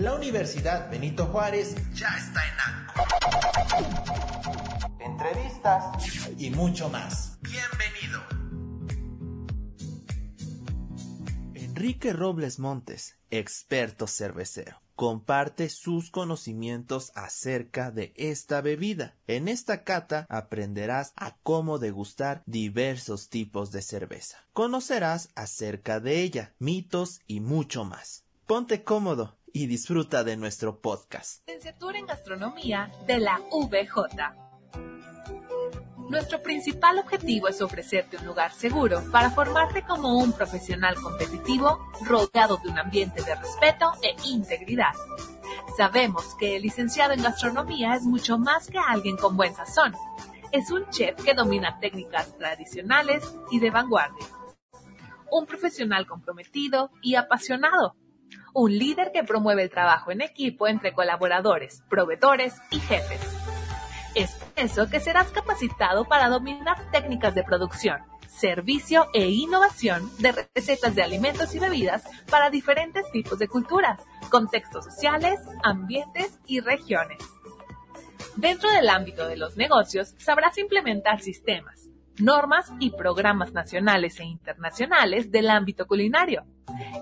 La Universidad Benito Juárez ya está en ANCO. Entrevistas y mucho más. Bienvenido. Enrique Robles Montes, experto cervecero, comparte sus conocimientos acerca de esta bebida. En esta cata aprenderás a cómo degustar diversos tipos de cerveza. Conocerás acerca de ella, mitos y mucho más. Ponte cómodo y disfruta de nuestro podcast. Licenciatura en Gastronomía de la VJ. Nuestro principal objetivo es ofrecerte un lugar seguro para formarte como un profesional competitivo rodeado de un ambiente de respeto e integridad. Sabemos que el licenciado en gastronomía es mucho más que alguien con buen sazón. Es un chef que domina técnicas tradicionales y de vanguardia. Un profesional comprometido y apasionado. Un líder que promueve el trabajo en equipo entre colaboradores, proveedores y jefes es por eso que serás capacitado para dominar técnicas de producción, servicio e innovación de recetas de alimentos y bebidas para diferentes tipos de culturas, contextos sociales, ambientes y regiones. Dentro del ámbito de los negocios, sabrás implementar sistemas, normas y programas nacionales e internacionales del ámbito culinario.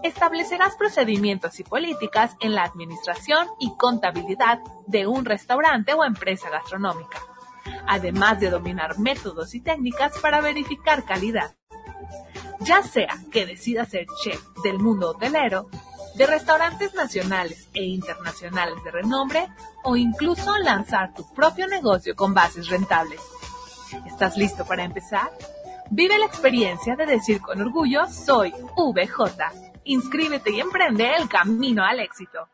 Establecerás procedimientos y políticas en la administración y contabilidad de un restaurante o empresa gastronómica, además de dominar métodos y técnicas para verificar calidad. Ya sea que decidas ser chef del mundo hotelero, de restaurantes nacionales e internacionales de renombre o incluso lanzar tu propio negocio con bases rentables. ¿Estás listo para empezar? Vive la experiencia de decir con orgullo soy VJ. Inscríbete y emprende el camino al éxito.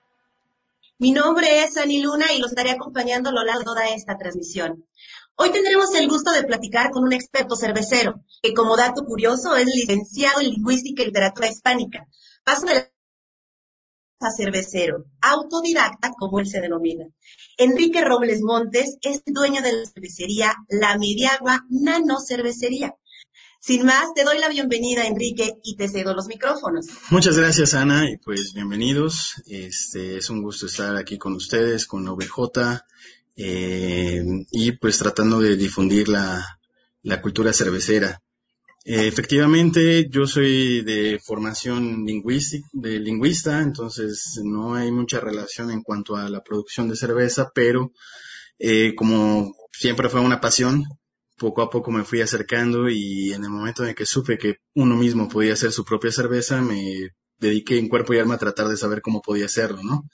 Mi nombre es Ani Luna y los estaré acompañando a lo largo de esta transmisión. Hoy tendremos el gusto de platicar con un experto cervecero, que como dato curioso es licenciado en Lingüística y Literatura Hispánica. Paso de a cervecero, autodidacta como él se denomina. Enrique Robles Montes es dueño de la cervecería La Mediagua Nano Cervecería. Sin más, te doy la bienvenida, Enrique, y te cedo los micrófonos. Muchas gracias, Ana, y pues bienvenidos. Este es un gusto estar aquí con ustedes, con OBJ, eh, y pues tratando de difundir la, la cultura cervecera. Eh, efectivamente, yo soy de formación lingüística, de lingüista, entonces no hay mucha relación en cuanto a la producción de cerveza, pero eh, como siempre fue una pasión, poco a poco me fui acercando y en el momento en que supe que uno mismo podía hacer su propia cerveza, me dediqué en cuerpo y alma a tratar de saber cómo podía hacerlo, ¿no?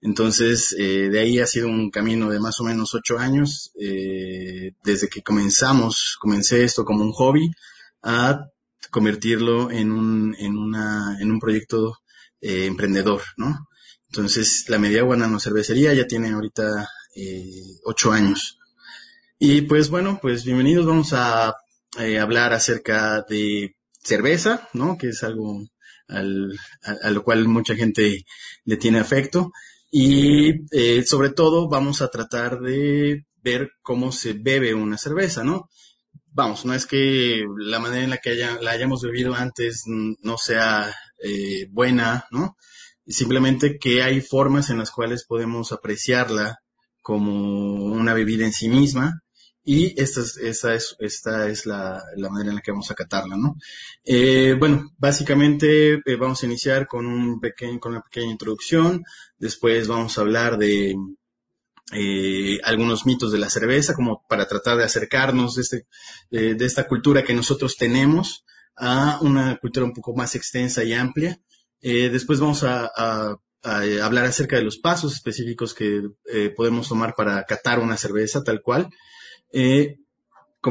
Entonces, eh, de ahí ha sido un camino de más o menos ocho años, desde que comenzamos, comencé esto como un hobby, a convertirlo en un, en una, en un proyecto eh, emprendedor, ¿no? Entonces, la Mediagua Nano Cervecería ya tiene ahorita eh, ocho años. Y pues bueno, pues bienvenidos, vamos a eh, hablar acerca de cerveza, ¿no? Que es algo al, a, a, lo cual mucha gente le tiene afecto. Y sobre todo vamos a tratar de ver cómo se bebe una cerveza, ¿no? Vamos, no es que la manera en la que la hayamos bebido antes no sea eh, buena, ¿no? Simplemente que hay formas en las cuales podemos apreciarla como una bebida en sí misma y esta es, esta es, esta es la, la manera en la que vamos a catarla, ¿no? Eh, bueno, básicamente eh, vamos a iniciar con, un pequeño, con una pequeña introducción, después vamos a hablar de eh, algunos mitos de la cerveza, como para tratar de acercarnos de, este, eh, de esta cultura que nosotros tenemos a una cultura un poco más extensa y amplia. Eh, después vamos a, a, hablar acerca de los pasos específicos que eh, podemos tomar para catar una cerveza tal cual.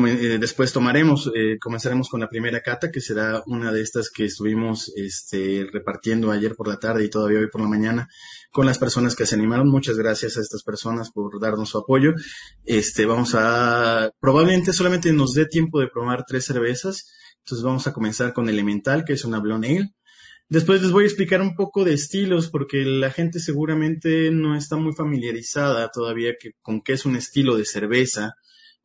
Eh, después tomaremos, eh, comenzaremos con la primera cata, que será una de estas que estuvimos este, repartiendo ayer por la tarde y todavía hoy por la mañana con las personas que se animaron. Muchas gracias a estas personas por darnos su apoyo. Este, vamos a, probablemente solamente nos dé tiempo de probar tres cervezas. Entonces vamos a comenzar con Elemental, que es una Blonde Ale. Después les voy a explicar un poco de estilos porque la gente seguramente no está muy familiarizada todavía con qué es un estilo de cerveza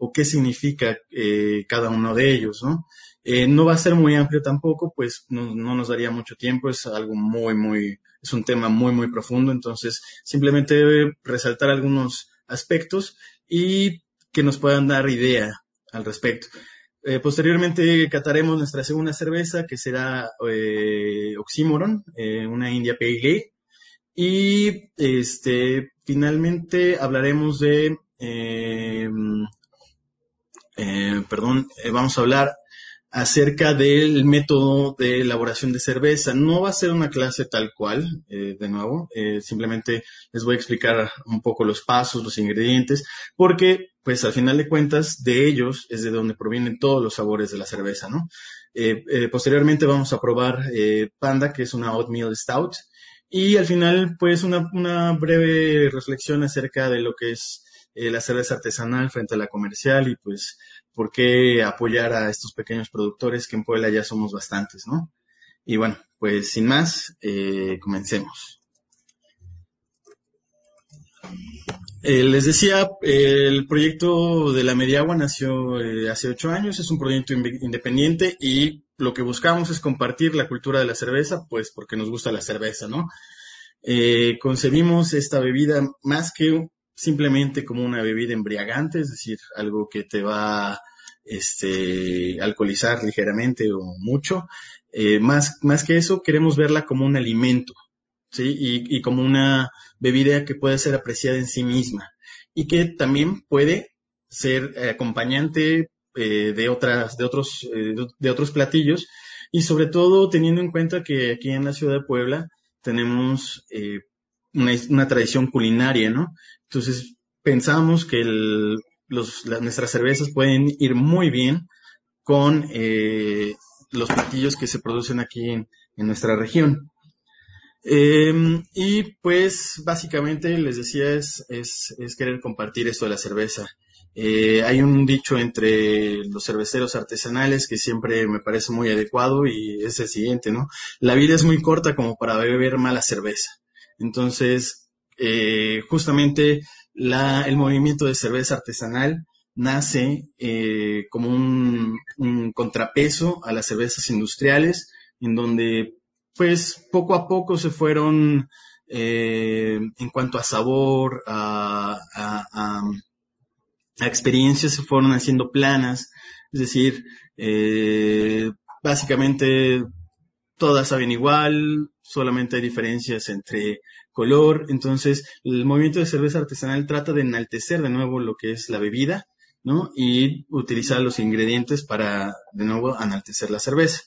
o qué significa eh, cada uno de ellos, ¿no? Eh, no va a ser muy amplio tampoco, pues no, no, nos daría mucho tiempo, es algo muy, muy es un tema muy, muy profundo, entonces simplemente resaltar algunos aspectos y que nos puedan dar idea al respecto. Eh, posteriormente cataremos nuestra segunda cerveza, que será eh, Oxymoron, una India Pale Ale. Y este, finalmente hablaremos de, perdón, vamos a hablar acerca del método de elaboración de cerveza. No va a ser una clase tal cual, eh, de nuevo, eh, simplemente les voy a explicar un poco los pasos, los ingredientes, porque pues al final de cuentas de ellos es de donde provienen todos los sabores de la cerveza, ¿no? Eh, posteriormente vamos a probar Panda, que es una oatmeal stout, y al final pues una breve reflexión acerca de lo que es la cerveza artesanal frente a la comercial y pues por qué apoyar a estos pequeños productores que en Puebla ya somos bastantes, ¿no? Y bueno, pues sin más, eh, comencemos. Eh, les decía, el proyecto de la Mediagua nació eh, hace ocho años, es un proyecto independiente y lo que buscamos es compartir la cultura de la cerveza, pues porque nos gusta la cerveza, ¿no? concebimos esta bebida más que simplemente como una bebida embriagante, es decir, algo que te va este, alcoholizar ligeramente o mucho. Eh, más, más que eso, queremos verla como un alimento, ¿sí? Y, y, como una bebida que puede ser apreciada en sí misma y que también puede ser acompañante eh, de otras, de otros, eh, de otros platillos y sobre todo teniendo en cuenta que aquí en la ciudad de Puebla tenemos eh, una, una, tradición culinaria, ¿no? Entonces, pensamos que el, los, nuestras cervezas pueden ir muy bien con eh, los platillos que se producen aquí en, nuestra región. Em, y pues básicamente les decía es, es, es, querer compartir esto de la cerveza. Eh, hay un dicho entre los cerveceros artesanales que siempre me parece muy adecuado y es el siguiente, ¿no? La vida es muy corta como para beber mala cerveza. Entonces, eh, justamente la, el movimiento de cerveza artesanal nace eh, como un, contrapeso a las cervezas industriales, en donde pues poco a poco se fueron, eh, en cuanto a sabor, a, a, experiencias, se fueron haciendo planas, es decir, eh, básicamente todas saben igual, solamente hay diferencias entre color. Entonces, el movimiento de cerveza artesanal trata de enaltecer de nuevo lo que es la bebida, ¿no? Y utilizar los ingredientes para, de nuevo, enaltecer la cerveza.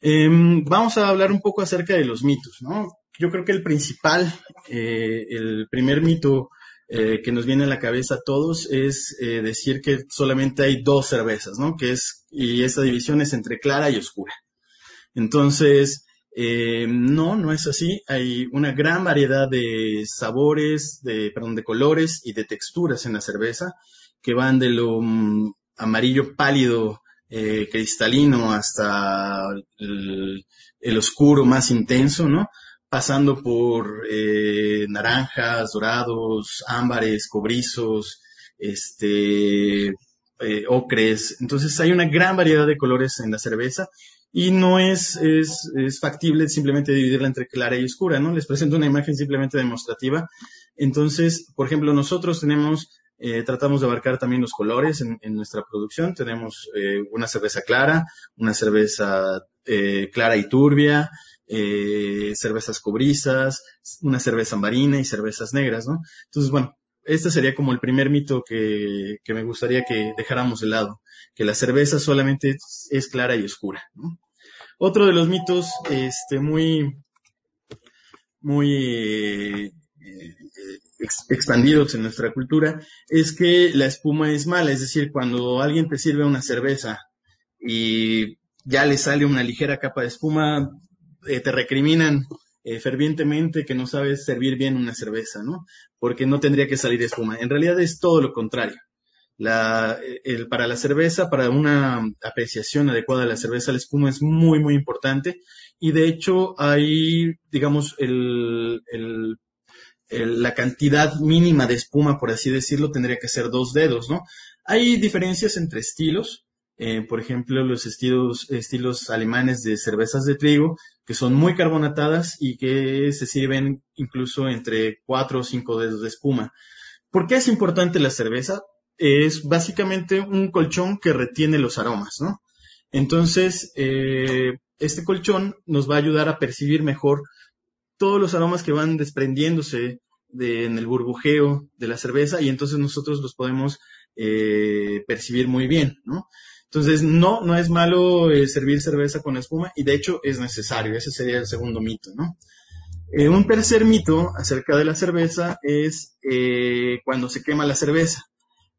Em, vamos a hablar un poco acerca de los mitos, ¿no? Yo creo que el principal, eh, el primer mito eh, que nos viene a la cabeza a todos es eh, decir que solamente hay dos cervezas, ¿no? Que es, y esa división es entre clara y oscura. Entonces, eh, no, no es así. Hay una gran variedad de sabores, de, perdón, de colores y de texturas en la cerveza que van de lo mm, amarillo pálido, eh, cristalino, hasta el, oscuro más intenso, ¿no? Pasando por eh, naranjas, dorados, ámbares, cobrizos, este, ocres. Entonces hay una gran variedad de colores en la cerveza y no es, es, es, factible simplemente dividirla entre clara y oscura, ¿no? Les presento una imagen simplemente demostrativa. Entonces, por ejemplo, nosotros tenemos, eh, tratamos de abarcar también los colores en, nuestra producción. Tenemos eh, una cerveza clara, una cerveza eh, clara y turbia, eh, cervezas cobrizas, una cerveza marina y cervezas negras, ¿no? Entonces, bueno, este sería como el primer mito que, que me gustaría que dejáramos de lado, que la cerveza solamente es clara y oscura, ¿no? Otro de los mitos este, muy, muy eh, expandidos en nuestra cultura es que la espuma es mala, es decir, cuando alguien te sirve una cerveza y ya le sale una ligera capa de espuma, eh, te recriminan eh, fervientemente que no sabes servir bien una cerveza, ¿no? Porque no tendría que salir espuma. En realidad es todo lo contrario. La, el, para la cerveza, para una apreciación adecuada de la cerveza, la espuma es muy, muy importante. Y de hecho, hay, digamos, el, el, la cantidad mínima de espuma, por así decirlo, tendría que ser dos dedos, ¿no? Hay diferencias entre estilos. Eh, por ejemplo, los estilos, estilos alemanes de cervezas de trigo que son muy carbonatadas y que se sirven incluso entre cuatro o cinco dedos de espuma. ¿Por qué es importante la cerveza? Es básicamente un colchón que retiene los aromas, ¿no? Entonces, eh, este colchón nos va a ayudar a percibir mejor todos los aromas que van desprendiéndose en el burbujeo de la cerveza y entonces nosotros los podemos eh, percibir muy bien, ¿no? Entonces, no, no es malo eh, servir cerveza con espuma y de hecho es necesario. Ese sería el segundo mito, ¿no? Un tercer mito acerca de la cerveza es cuando se quema la cerveza.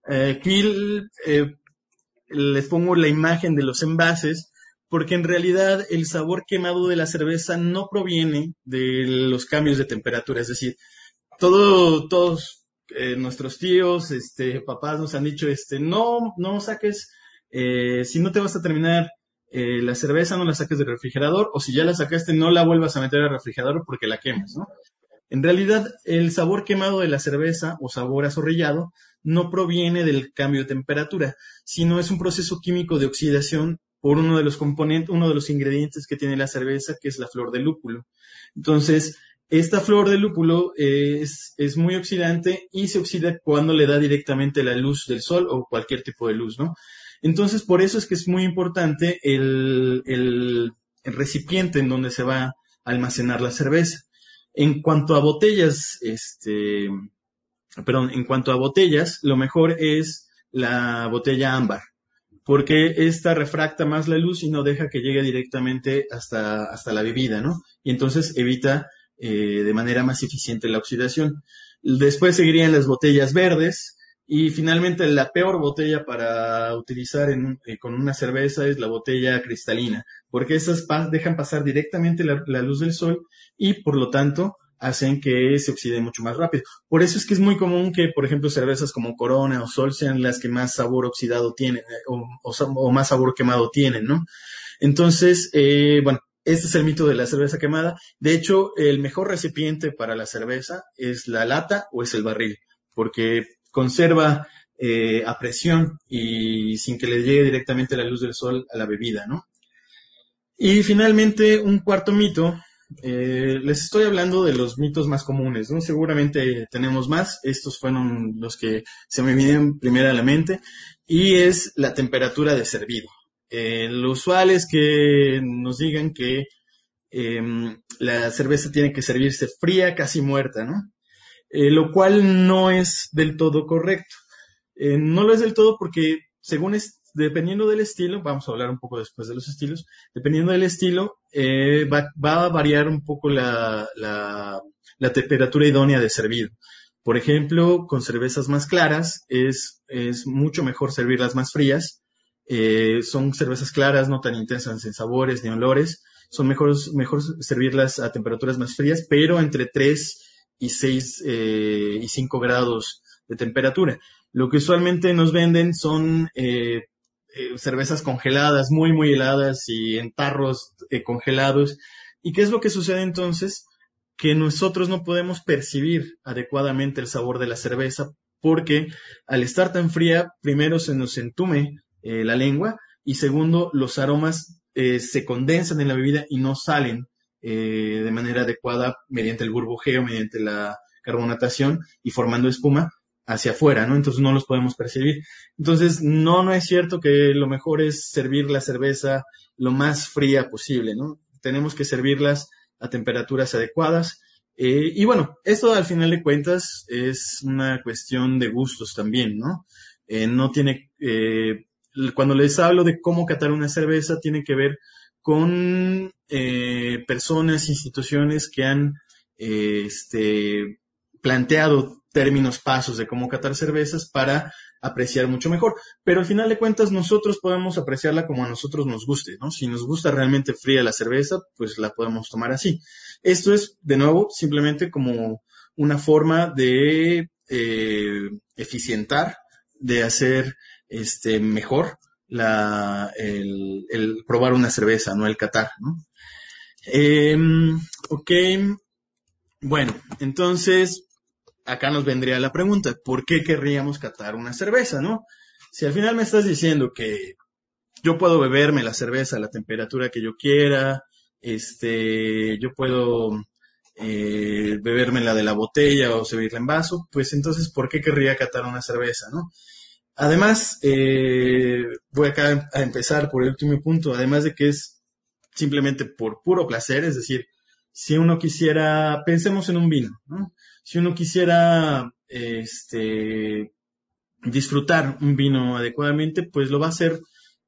Aquí les pongo la imagen de los envases porque en realidad el sabor quemado de la cerveza no proviene de los cambios de temperatura. Es decir, todo, todos nuestros tíos, este, papás nos han dicho, este, no, no saques eh, si no te vas a terminar eh, la cerveza, no la saques del refrigerador, o si ya la sacaste, no la vuelvas a meter al refrigerador porque la quemas, ¿no? En realidad, el sabor quemado de la cerveza o sabor azorrillado no proviene del cambio de temperatura, sino es un proceso químico de oxidación por uno de los componentes, uno de los ingredientes que tiene la cerveza, que es la flor de lúpulo. Entonces, esta flor de lúpulo es, es, muy oxidante y se oxida cuando le da directamente la luz del sol o cualquier tipo de luz, ¿no? Entonces, por eso es que es muy importante el, recipiente en donde se va a almacenar la cerveza. En cuanto a botellas, este, perdón, en cuanto a botellas, lo mejor es la botella ámbar, porque esta refracta más la luz y no deja que llegue directamente hasta, hasta la bebida, ¿no? Y entonces evita eh, de manera más eficiente la oxidación. Después seguirían las botellas verdes, y finalmente, la peor botella para utilizar en, eh, con una cerveza es la botella cristalina, porque esas dejan pasar directamente la, luz del sol y, por lo tanto, hacen que se oxide mucho más rápido. Por eso es que es muy común que, por ejemplo, cervezas como Corona o Sol sean las que más sabor oxidado tienen eh, o, más sabor quemado tienen, ¿no? Entonces, eh, bueno, este es el mito de la cerveza quemada. De hecho, el mejor recipiente para la cerveza es la lata o es el barril, porque conserva eh, a presión y sin que le llegue directamente la luz del sol a la bebida, ¿no? Y finalmente, un cuarto mito, eh, les estoy hablando de los mitos más comunes, ¿no? Seguramente tenemos más, estos fueron los que se me vinieron primero a la mente, y es la temperatura de servido. Eh, lo usual es que nos digan que em, la cerveza tiene que servirse fría, casi muerta, ¿no? Eh, lo cual no es del todo correcto. No lo es del todo porque según es, dependiendo del estilo, vamos a hablar un poco después de los estilos, dependiendo del estilo, eh, va, a variar un poco la, la, temperatura idónea de servido. Por ejemplo, con cervezas más claras es, mucho mejor servirlas más frías. son cervezas claras, no tan intensas en sabores ni olores. Son mejor, mejor servirlas a temperaturas más frías, pero entre 3 y 6 eh, y 5 grados de temperatura. Lo que usualmente nos venden son eh, eh, cervezas congeladas, muy, muy heladas y en tarros congelados. ¿Y qué es lo que sucede entonces? Que nosotros no podemos percibir adecuadamente el sabor de la cerveza porque al estar tan fría, primero se nos entume la lengua y segundo, los aromas se condensan en la bebida y no salen eh, de manera adecuada mediante el burbujeo, mediante la carbonatación y formando espuma hacia afuera, ¿no? Entonces no los podemos percibir. Entonces, no, no es cierto que lo mejor es servir la cerveza lo más fría posible, ¿no? Tenemos que servirlas a temperaturas adecuadas. Eh, y bueno, esto al final de cuentas es una cuestión de gustos también, ¿no? Eh, no tiene, cuando les hablo de cómo catar una cerveza, tiene que ver con eh, personas, instituciones que han eh, este, planteado términos, pasos de cómo catar cervezas para apreciar mucho mejor. Pero al final de cuentas nosotros podemos apreciarla como a nosotros nos guste, ¿no? Si nos gusta realmente fría la cerveza, pues la podemos tomar así. Esto es, de nuevo, simplemente como una forma de eh, eficientar, de hacer este mejor la, el, probar una cerveza, no el catar, ¿no? Em, ok, bueno, entonces acá nos vendría la pregunta, ¿por qué querríamos catar una cerveza, no? Si al final me estás diciendo que yo puedo beberme la cerveza a la temperatura que yo quiera, este, yo puedo eh, bebérmela de la botella o servirla en vaso, pues entonces, ¿por qué querría catar una cerveza, no? Además, eh, voy acá a empezar por el último punto, además de que es simplemente por puro placer, es decir, si uno quisiera, pensemos en un vino, ¿no? Si uno quisiera, este, disfrutar un vino adecuadamente, pues lo va a hacer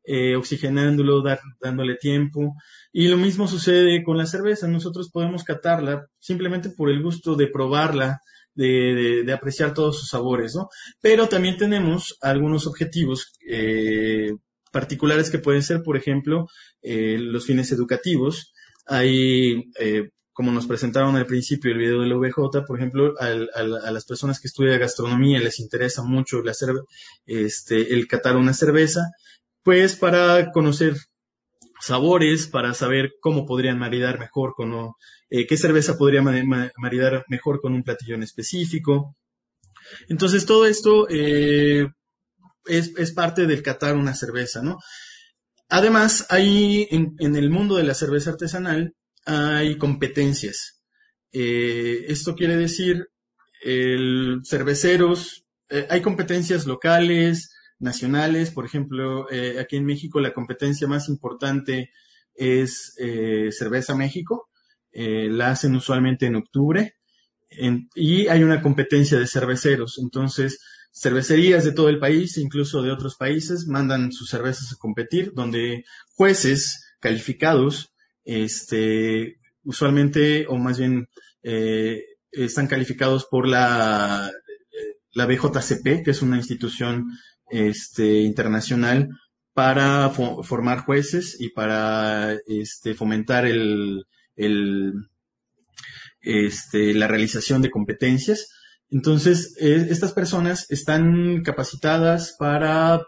eh, oxigenándolo, dándole tiempo. Y lo mismo sucede con la cerveza. Nosotros podemos catarla simplemente por el gusto de probarla, de, de, apreciar todos sus sabores, ¿no? Pero también tenemos algunos objetivos eh, particulares que pueden ser, por ejemplo, eh, los fines educativos. Hay como nos presentaron al principio el video de la VJ, por ejemplo, a las personas que estudian gastronomía les interesa mucho este, el catar una cerveza, pues para conocer sabores, para saber cómo podrían maridar mejor con, eh, qué cerveza podría maridar mejor con un platillo en específico. Entonces, todo esto eh, es, parte del catar una cerveza, ¿no? Además, en, en el mundo de la cerveza artesanal, hay competencias. Eh, esto quiere decir, el cerveceros, eh, hay competencias locales, nacionales, por ejemplo, eh, aquí en México la competencia más importante es Cerveza México, la hacen usualmente en octubre, y hay una competencia de cerveceros, entonces cervecerías de todo el país, incluso de otros países, mandan sus cervezas a competir, donde jueces calificados este, usualmente, o más bien, eh, están calificados por la, la BJCP, que es una institución este, internacional para formar jueces y para este, fomentar el, este, la realización de competencias. Entonces, eh, estas personas están capacitadas para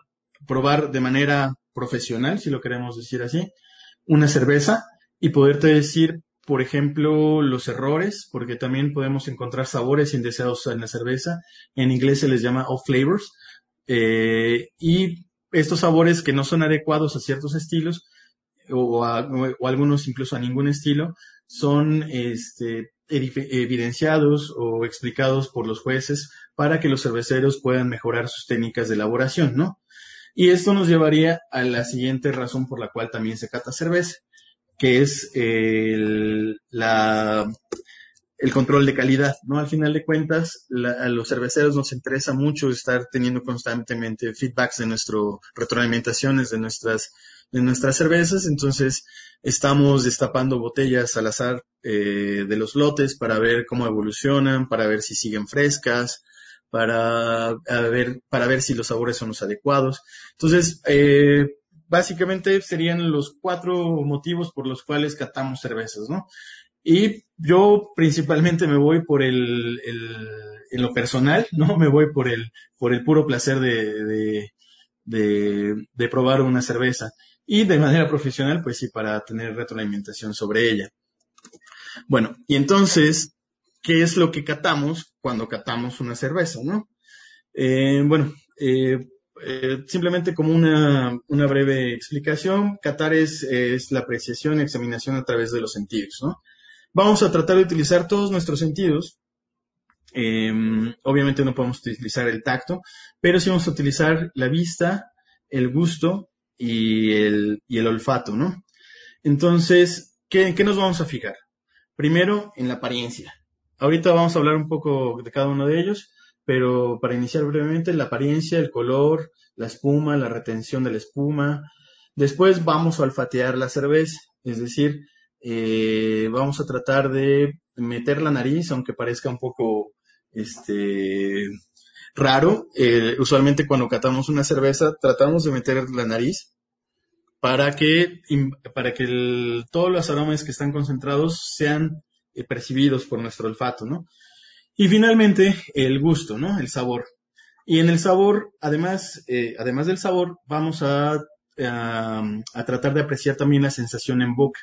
probar de manera profesional, si lo queremos decir así, una cerveza y poderte decir, por ejemplo, los errores, porque también podemos encontrar sabores indeseados en la cerveza. En inglés se les llama off flavors. Eh, y estos sabores que no son adecuados a ciertos estilos, o, o algunos incluso a ningún estilo, son este, evidenciados o explicados por los jueces para que los cerveceros puedan mejorar sus técnicas de elaboración, ¿no? Y esto nos llevaría a la siguiente razón por la cual también se cata cerveza que es el, la, el control de calidad, ¿no? Al final de cuentas, a los cerveceros nos interesa mucho estar teniendo constantemente feedbacks de nuestro, retroalimentaciones de nuestras, de nuestras cervezas, entonces estamos destapando botellas al azar eh, de los lotes para ver cómo evolucionan, para ver si siguen frescas, para ver, para ver si los sabores son los adecuados. Entonces, eh, básicamente serían los cuatro motivos por los cuales catamos cervezas, ¿no? Y yo principalmente me voy por el, el en lo personal, ¿no? Me voy por el, por el puro placer de, de, de, de probar una cerveza. Y de manera profesional, pues sí, para tener retroalimentación sobre ella. Bueno, y entonces, ¿qué es lo que catamos cuando catamos una cerveza, no? Eh, bueno, eh, eh, simplemente como una, una, breve explicación, Qatar es, es, la apreciación y examinación a través de los sentidos, ¿no? Vamos a tratar de utilizar todos nuestros sentidos. Em, obviamente no podemos utilizar el tacto, pero sí vamos a utilizar la vista, el gusto y el, y el olfato, ¿no? Entonces, ¿qué, ¿qué nos vamos a fijar? Primero, en la apariencia. Ahorita vamos a hablar un poco de cada uno de ellos, pero para iniciar brevemente, la apariencia, el color, la espuma, la retención de la espuma. Después vamos a olfatear la cerveza, es decir, eh, vamos a tratar de meter la nariz, aunque parezca un poco este, raro. Eh, usualmente cuando catamos una cerveza tratamos de meter la nariz para que, para que todos los aromas que están concentrados sean eh, percibidos por nuestro olfato, ¿no? Y finalmente, el gusto, ¿no? El sabor. Y en el sabor, además, eh, además del sabor, vamos a, a, tratar de apreciar también la sensación en boca.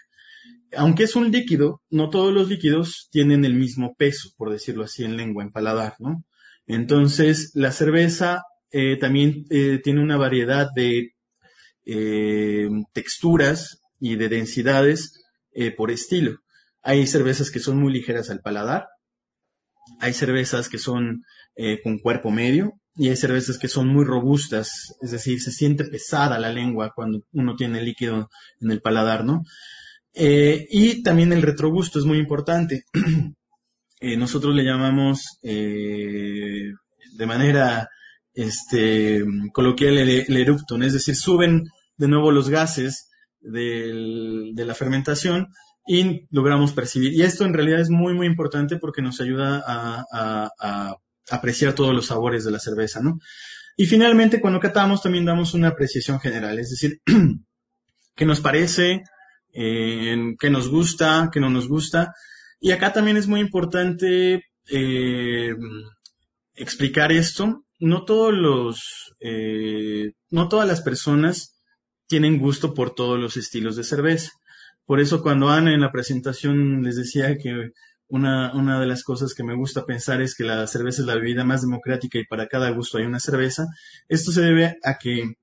Aunque es un líquido, no todos los líquidos tienen el mismo peso, por decirlo así, en lengua, en paladar, ¿no? Entonces, la cerveza eh, también eh, tiene una variedad de texturas y de densidades eh, por estilo. Hay cervezas que son muy ligeras al paladar, hay cervezas que son eh, con cuerpo medio y hay cervezas que son muy robustas, es decir, se siente pesada la lengua cuando uno tiene líquido en el paladar, ¿no? Eh, y también el retrogusto es muy importante. nosotros le llamamos de manera este, coloquial el, el es decir, suben de nuevo los gases de la fermentación y logramos percibir. Y esto en realidad es muy, muy importante porque nos ayuda a, apreciar todos los sabores de la cerveza, ¿no? Y finalmente, cuando catamos, también damos una apreciación general, es decir, qué nos parece, eh, qué nos gusta, qué no nos gusta. Y acá también es muy importante eh, explicar esto. No todos los, eh, no todas las personas tienen gusto por todos los estilos de cerveza. Por eso cuando Ana en la presentación les decía que una, una de las cosas que me gusta pensar es que la cerveza es la bebida más democrática y para cada gusto hay una cerveza, esto se debe a que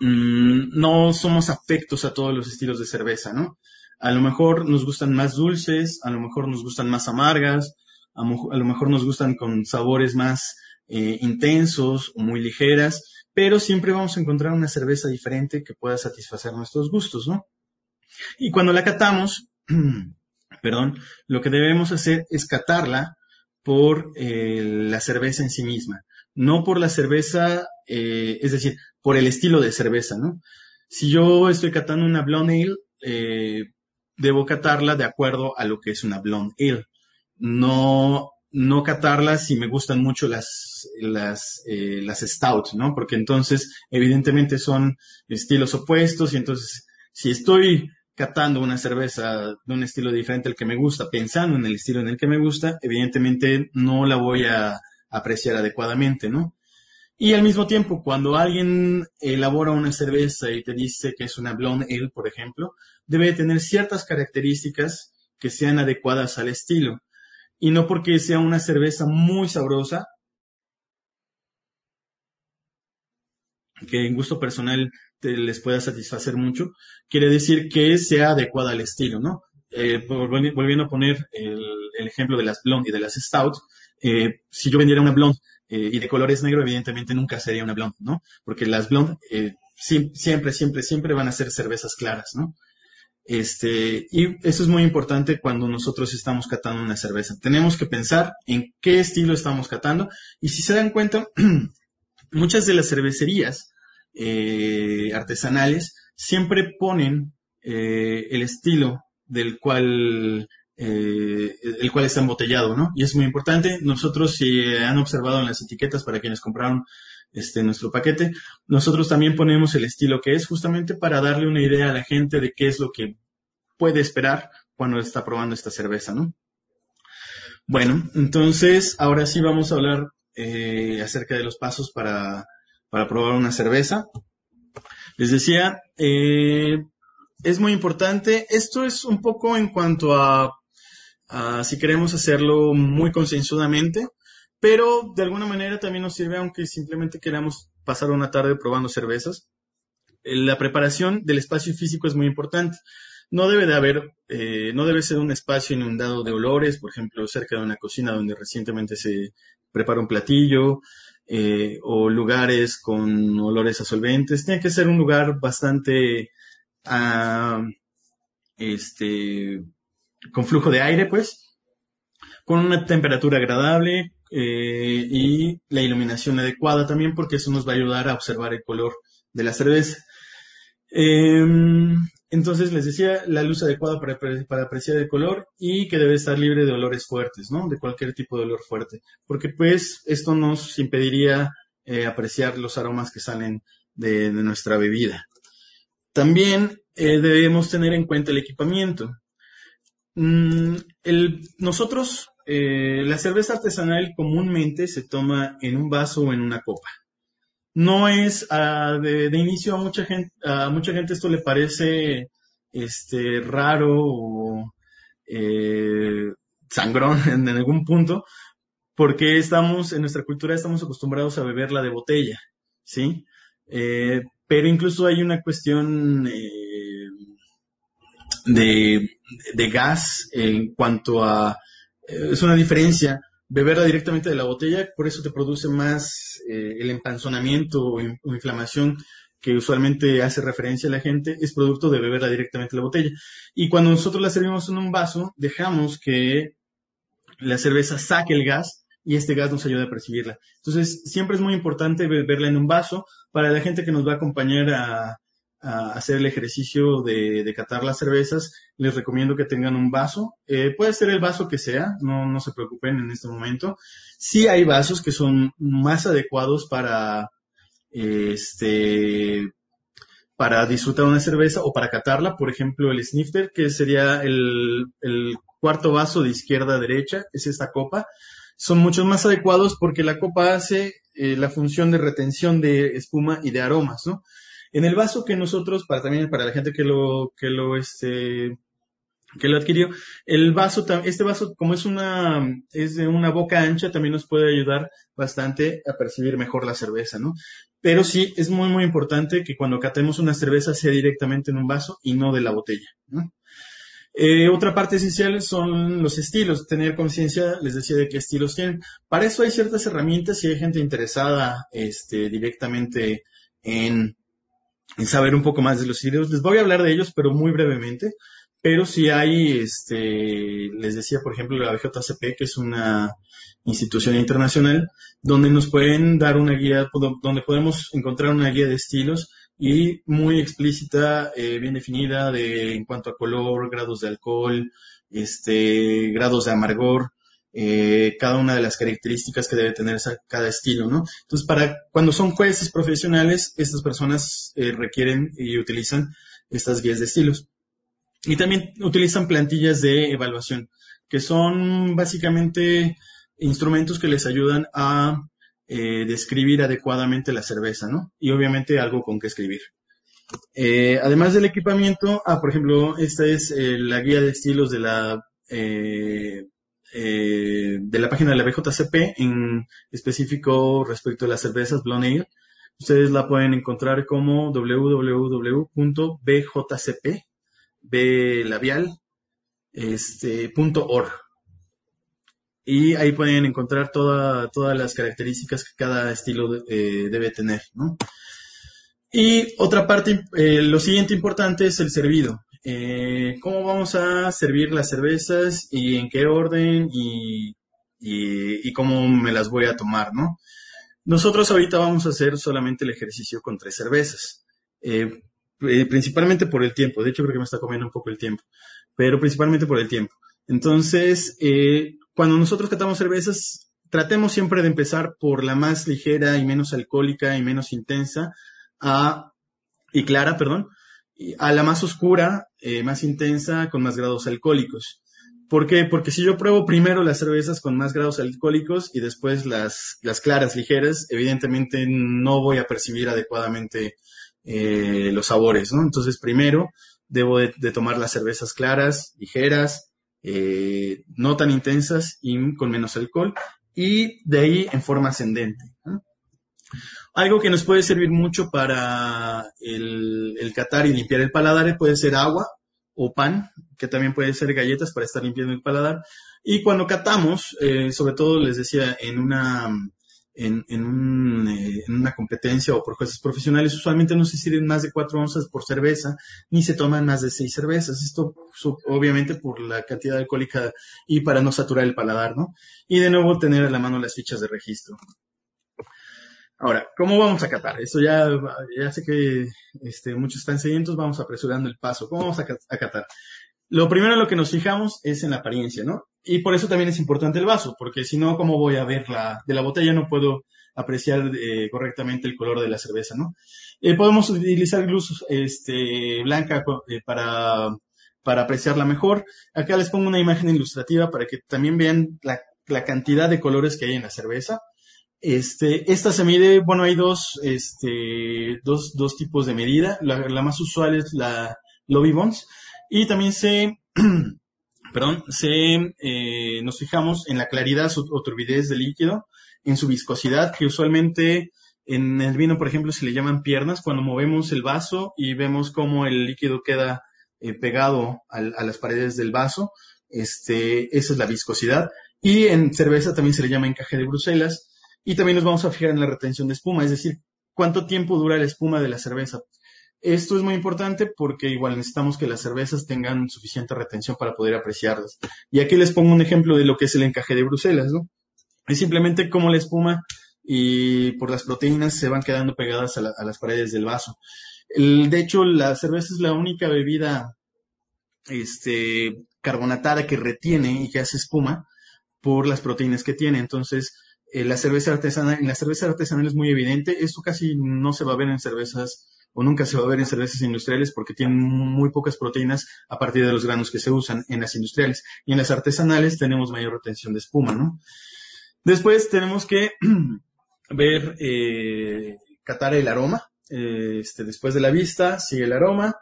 mm, no somos afectos a todos los estilos de cerveza, ¿no? A lo mejor nos gustan más dulces, a lo mejor nos gustan más amargas, a, lo mejor nos gustan con sabores más eh, intensos o muy ligeras, pero siempre vamos a encontrar una cerveza diferente que pueda satisfacer nuestros gustos, ¿no? Y cuando la catamos, perdón, lo que debemos hacer es catarla por eh, la cerveza en sí misma, no por la cerveza, eh, es decir, por el estilo de cerveza, ¿no? Si yo estoy catando una blonde ale, eh, debo catarla de acuerdo a lo que es una blonde ale, no no catarlas si me gustan mucho las, las, las stout, ¿no? Porque entonces, evidentemente son estilos opuestos y entonces, si estoy catando una cerveza de un estilo diferente al que me gusta, pensando en el estilo en el que me gusta, evidentemente no la voy a apreciar adecuadamente, ¿no? Y al mismo tiempo, cuando alguien elabora una cerveza y te dice que es una blonde ale, por ejemplo, debe tener ciertas características que sean adecuadas al estilo y no porque sea una cerveza muy sabrosa, que en gusto personal les pueda satisfacer mucho, quiere decir que sea adecuada al estilo, ¿no? Eh, volviendo a poner el, ejemplo de las blonde y de las stout, eh, si yo vendiera una blonde eh, y de colores negro, evidentemente nunca sería una blonde, ¿no? Porque las blonde siempre, siempre, siempre van a ser cervezas claras, ¿no? Este, y eso es muy importante cuando nosotros estamos catando una cerveza. Tenemos que pensar en qué estilo estamos catando. Y si se dan cuenta, muchas de las cervecerías eh, artesanales siempre ponen eh, el estilo del cual eh, el cual está embotellado, ¿no? Y es muy importante. Nosotros, si han observado en las etiquetas para quienes compraron este, nuestro paquete. Nosotros también ponemos el estilo que es justamente para darle una idea a la gente de qué es lo que puede esperar cuando está probando esta cerveza, ¿no? Bueno, entonces ahora sí vamos a hablar eh, acerca de los pasos para, para, probar una cerveza. Les decía, eh, es muy importante. Esto es un poco en cuanto a, si queremos hacerlo muy concienzudamente pero de alguna manera también nos sirve aunque simplemente queramos pasar una tarde probando cervezas. Eh, la preparación del espacio físico es muy importante. No debe de haber, eh, no debe ser un espacio inundado de olores, por ejemplo, cerca de una cocina donde recientemente se prepara un platillo, eh, o lugares con olores a solventes. Tiene que ser un lugar bastante, ah, este, con flujo de aire, pues, con una temperatura agradable, eh, y la iluminación adecuada también porque eso nos va a ayudar a observar el color de la cerveza. Em, entonces les decía la luz adecuada para, para, apreciar el color y que debe estar libre de olores fuertes, ¿no? De cualquier tipo de olor fuerte, porque pues esto nos impediría eh, apreciar los aromas que salen de, nuestra bebida. También eh, debemos tener en cuenta el equipamiento. Mm, nosotros eh, la cerveza artesanal comúnmente se toma en un vaso o en una copa. No es ah, de, inicio a mucha gente, a mucha gente esto le parece este raro o eh, sangrón en, algún punto, porque estamos, en nuestra cultura estamos acostumbrados a beberla de botella, ¿sí? Eh, pero incluso hay una cuestión de, de gas en cuanto a, eh, es una diferencia beberla directamente de la botella, por eso te produce más eh, el empanzonamiento o, inflamación que usualmente hace referencia a la gente, es producto de beberla directamente de la botella. Y cuando nosotros la servimos en un vaso, dejamos que la cerveza saque el gas y este gas nos ayuda a percibirla. Entonces, siempre es muy importante beberla en un vaso. Para la gente que nos va a acompañar a, hacer el ejercicio de, catar las cervezas, les recomiendo que tengan un vaso. Eh, puede ser el vaso que sea, no, no se preocupen en este momento. Sí hay vasos que son más adecuados para, este, para disfrutar una cerveza o para catarla. Por ejemplo, el snifter, que sería el, cuarto vaso de izquierda a derecha, es esta copa. Son mucho más adecuados porque la copa hace eh, la función de retención de espuma y de aromas, ¿no? En el vaso que nosotros, para también para la gente que lo, que lo, este, que lo adquirió, el vaso, este vaso, como es una, es de una boca ancha, también nos puede ayudar bastante a percibir mejor la cerveza, ¿no? Pero sí, es muy, muy importante que cuando catemos una cerveza sea directamente en un vaso y no de la botella, ¿no? Eh, otra parte esencial son los estilos, tener conciencia, les decía, de qué estilos tienen. Para eso hay ciertas herramientas y hay gente interesada este, directamente en saber un poco más de los estilos. Les voy a hablar de ellos, pero muy brevemente. Pero si hay, este, les decía, por ejemplo, la BJCP, que es una institución internacional, donde nos pueden dar una guía, donde podemos encontrar una guía de estilos y muy explícita, eh, bien definida de, en cuanto a color, grados de alcohol, este, grados de amargor, eh, cada una de las características que debe tener cada estilo, ¿no? Entonces, para cuando son jueces profesionales, estas personas eh, requieren y utilizan estas guías de estilos. Y también utilizan plantillas de evaluación, que son básicamente instrumentos que les ayudan a eh, describir adecuadamente la cerveza, ¿no? Y obviamente algo con que escribir. además del equipamiento, ah, por ejemplo, esta es la guía de estilos de la eh, de la página de la BJCP, en específico respecto a las cervezas Blonde. Ustedes la pueden encontrar como www.bjcp, labial, este. Y ahí pueden encontrar toda, todas las características que cada estilo eh, debe tener, Y otra parte, eh, lo siguiente importante es el servido eh, cómo vamos a servir las cervezas y en qué orden y, y, cómo me las voy a tomar, ¿no? Nosotros ahorita vamos a hacer solamente el ejercicio con tres cervezas, eh, eh, principalmente por el tiempo, de hecho creo que me está comiendo un poco el tiempo, pero principalmente por el tiempo. Entonces, eh, cuando nosotros catamos cervezas, tratemos siempre de empezar por la más ligera y menos alcohólica y menos intensa a, y clara, perdón, a la más oscura, eh, más intensa, con más grados alcohólicos. ¿Por qué? Porque si yo pruebo primero las cervezas con más grados alcohólicos y después las, las claras ligeras, evidentemente no voy a percibir adecuadamente eh, los sabores, ¿no? Entonces primero debo de, tomar las cervezas claras, ligeras, eh, no tan intensas y con menos alcohol, y de ahí en forma ascendente. Algo que nos puede servir mucho para el, el catar y limpiar el paladar puede ser agua o pan, que también puede ser galletas para estar limpiando el paladar. Y cuando catamos, eh, sobre todo les decía, en una, en, eh, en, una competencia o por jueces profesionales, usualmente no se sirven más de cuatro onzas por cerveza, ni se toman más de seis cervezas. Esto obviamente por la cantidad alcohólica y para no saturar el paladar, ¿no? Y de nuevo tener a la mano las fichas de registro. Ahora, ¿cómo vamos a catar? Eso ya, ya sé que este, muchos están sedientos, vamos apresurando el paso. ¿Cómo vamos a, catar? Lo primero en lo que nos fijamos es en la apariencia, ¿no? Y por eso también es importante el vaso, porque si no, ¿cómo voy a ver la, de la botella? No puedo apreciar eh, correctamente el color de la cerveza, ¿no? Eh, podemos utilizar luz este, blanca eh, para, para apreciarla mejor. Acá les pongo una imagen ilustrativa para que también vean la, la cantidad de colores que hay en la cerveza. Este, esta se mide, bueno, hay dos, este, dos, dos tipos de medida. La, la más usual es la Lobby Bonds. Y también se, perdón, se, eh, nos fijamos en la claridad o turbidez del líquido, en su viscosidad, que usualmente en el vino, por ejemplo, se le llaman piernas cuando movemos el vaso y vemos cómo el líquido queda eh, pegado a las paredes del vaso. Este, esa es la viscosidad. Y en cerveza también se le llama encaje de Bruselas. Y también nos vamos a fijar en la retención de espuma, es decir, cuánto tiempo dura la espuma de la cerveza. Esto es muy importante porque igual necesitamos que las cervezas tengan suficiente retención para poder apreciarlas. Y aquí les pongo un ejemplo de lo que es el encaje de Bruselas, ¿no? Es simplemente como la espuma y por las proteínas se van quedando pegadas a, las paredes del vaso. de hecho, la cerveza es la única bebida este, carbonatada que retiene y que hace espuma por las proteínas que tiene. Entonces, eh, en la cerveza artesanal es muy evidente. Esto casi no se va a ver en cervezas o nunca se va a ver en cervezas industriales porque tienen muy pocas proteínas a partir de los granos que se usan en las industriales. Y en las artesanales tenemos mayor retención de espuma, ¿no? Después tenemos que ver, eh, catar el aroma. Eh, este, después de la vista, sigue el aroma.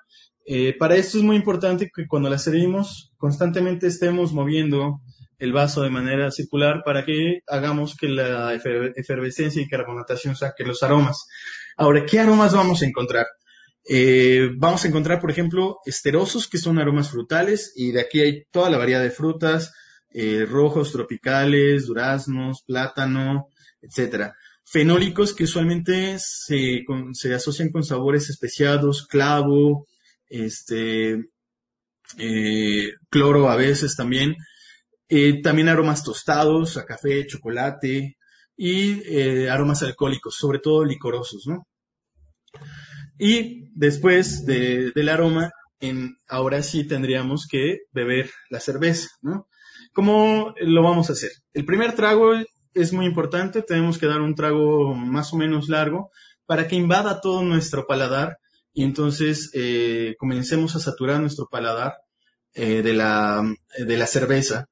Para esto es muy importante que cuando la servimos constantemente estemos moviendo el vaso de manera circular para que hagamos que la efervescencia y carbonatación saque los aromas. Ahora, ¿qué aromas vamos a encontrar? vamos a encontrar, por ejemplo, esterosos, que son aromas frutales, y de aquí hay toda la variedad de frutas, eh, rojos tropicales, duraznos, plátano, etcétera. Fenólicos que usualmente se, se asocian con sabores especiados, clavo, este, eh, cloro a veces también. Eh, también aromas tostados, a café, chocolate y aromas alcohólicos, sobre todo licorosos, ¿no? Y después del aroma, en, ahora sí tendríamos que beber la cerveza, ¿no? ¿Cómo lo vamos a hacer? El primer trago es muy importante, tenemos que dar un trago más o menos largo para que invada todo nuestro paladar y entonces eh, comencemos a saturar nuestro paladar eh, de, la, de la cerveza.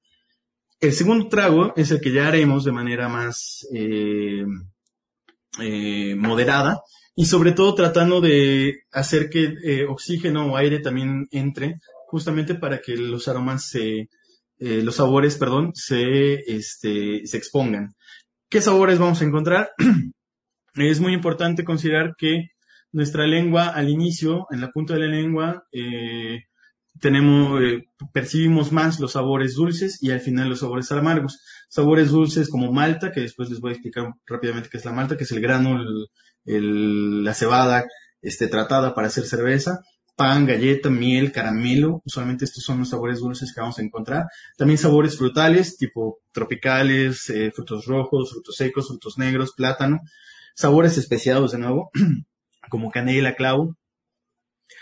El segundo trago es el que ya haremos de manera más eh, moderada y sobre todo tratando de hacer que oxígeno o aire también entre justamente para que los aromas se, eh, los sabores, perdón, se, este, se expongan. ¿Qué sabores vamos a encontrar? es muy importante considerar que nuestra lengua al inicio, en la punta de la lengua, eh, tenemos, eh, percibimos más los sabores dulces y al final los sabores amargos. Sabores dulces como malta, que después les voy a explicar rápidamente qué es la malta, que es el grano, la cebada este, tratada para hacer cerveza pan, galleta, miel, caramelo. Usualmente estos son los sabores dulces que vamos a encontrar. También sabores frutales, tipo tropicales, eh, frutos rojos, frutos secos, frutos negros, plátano. Sabores especiados de nuevo, como canela, clavo.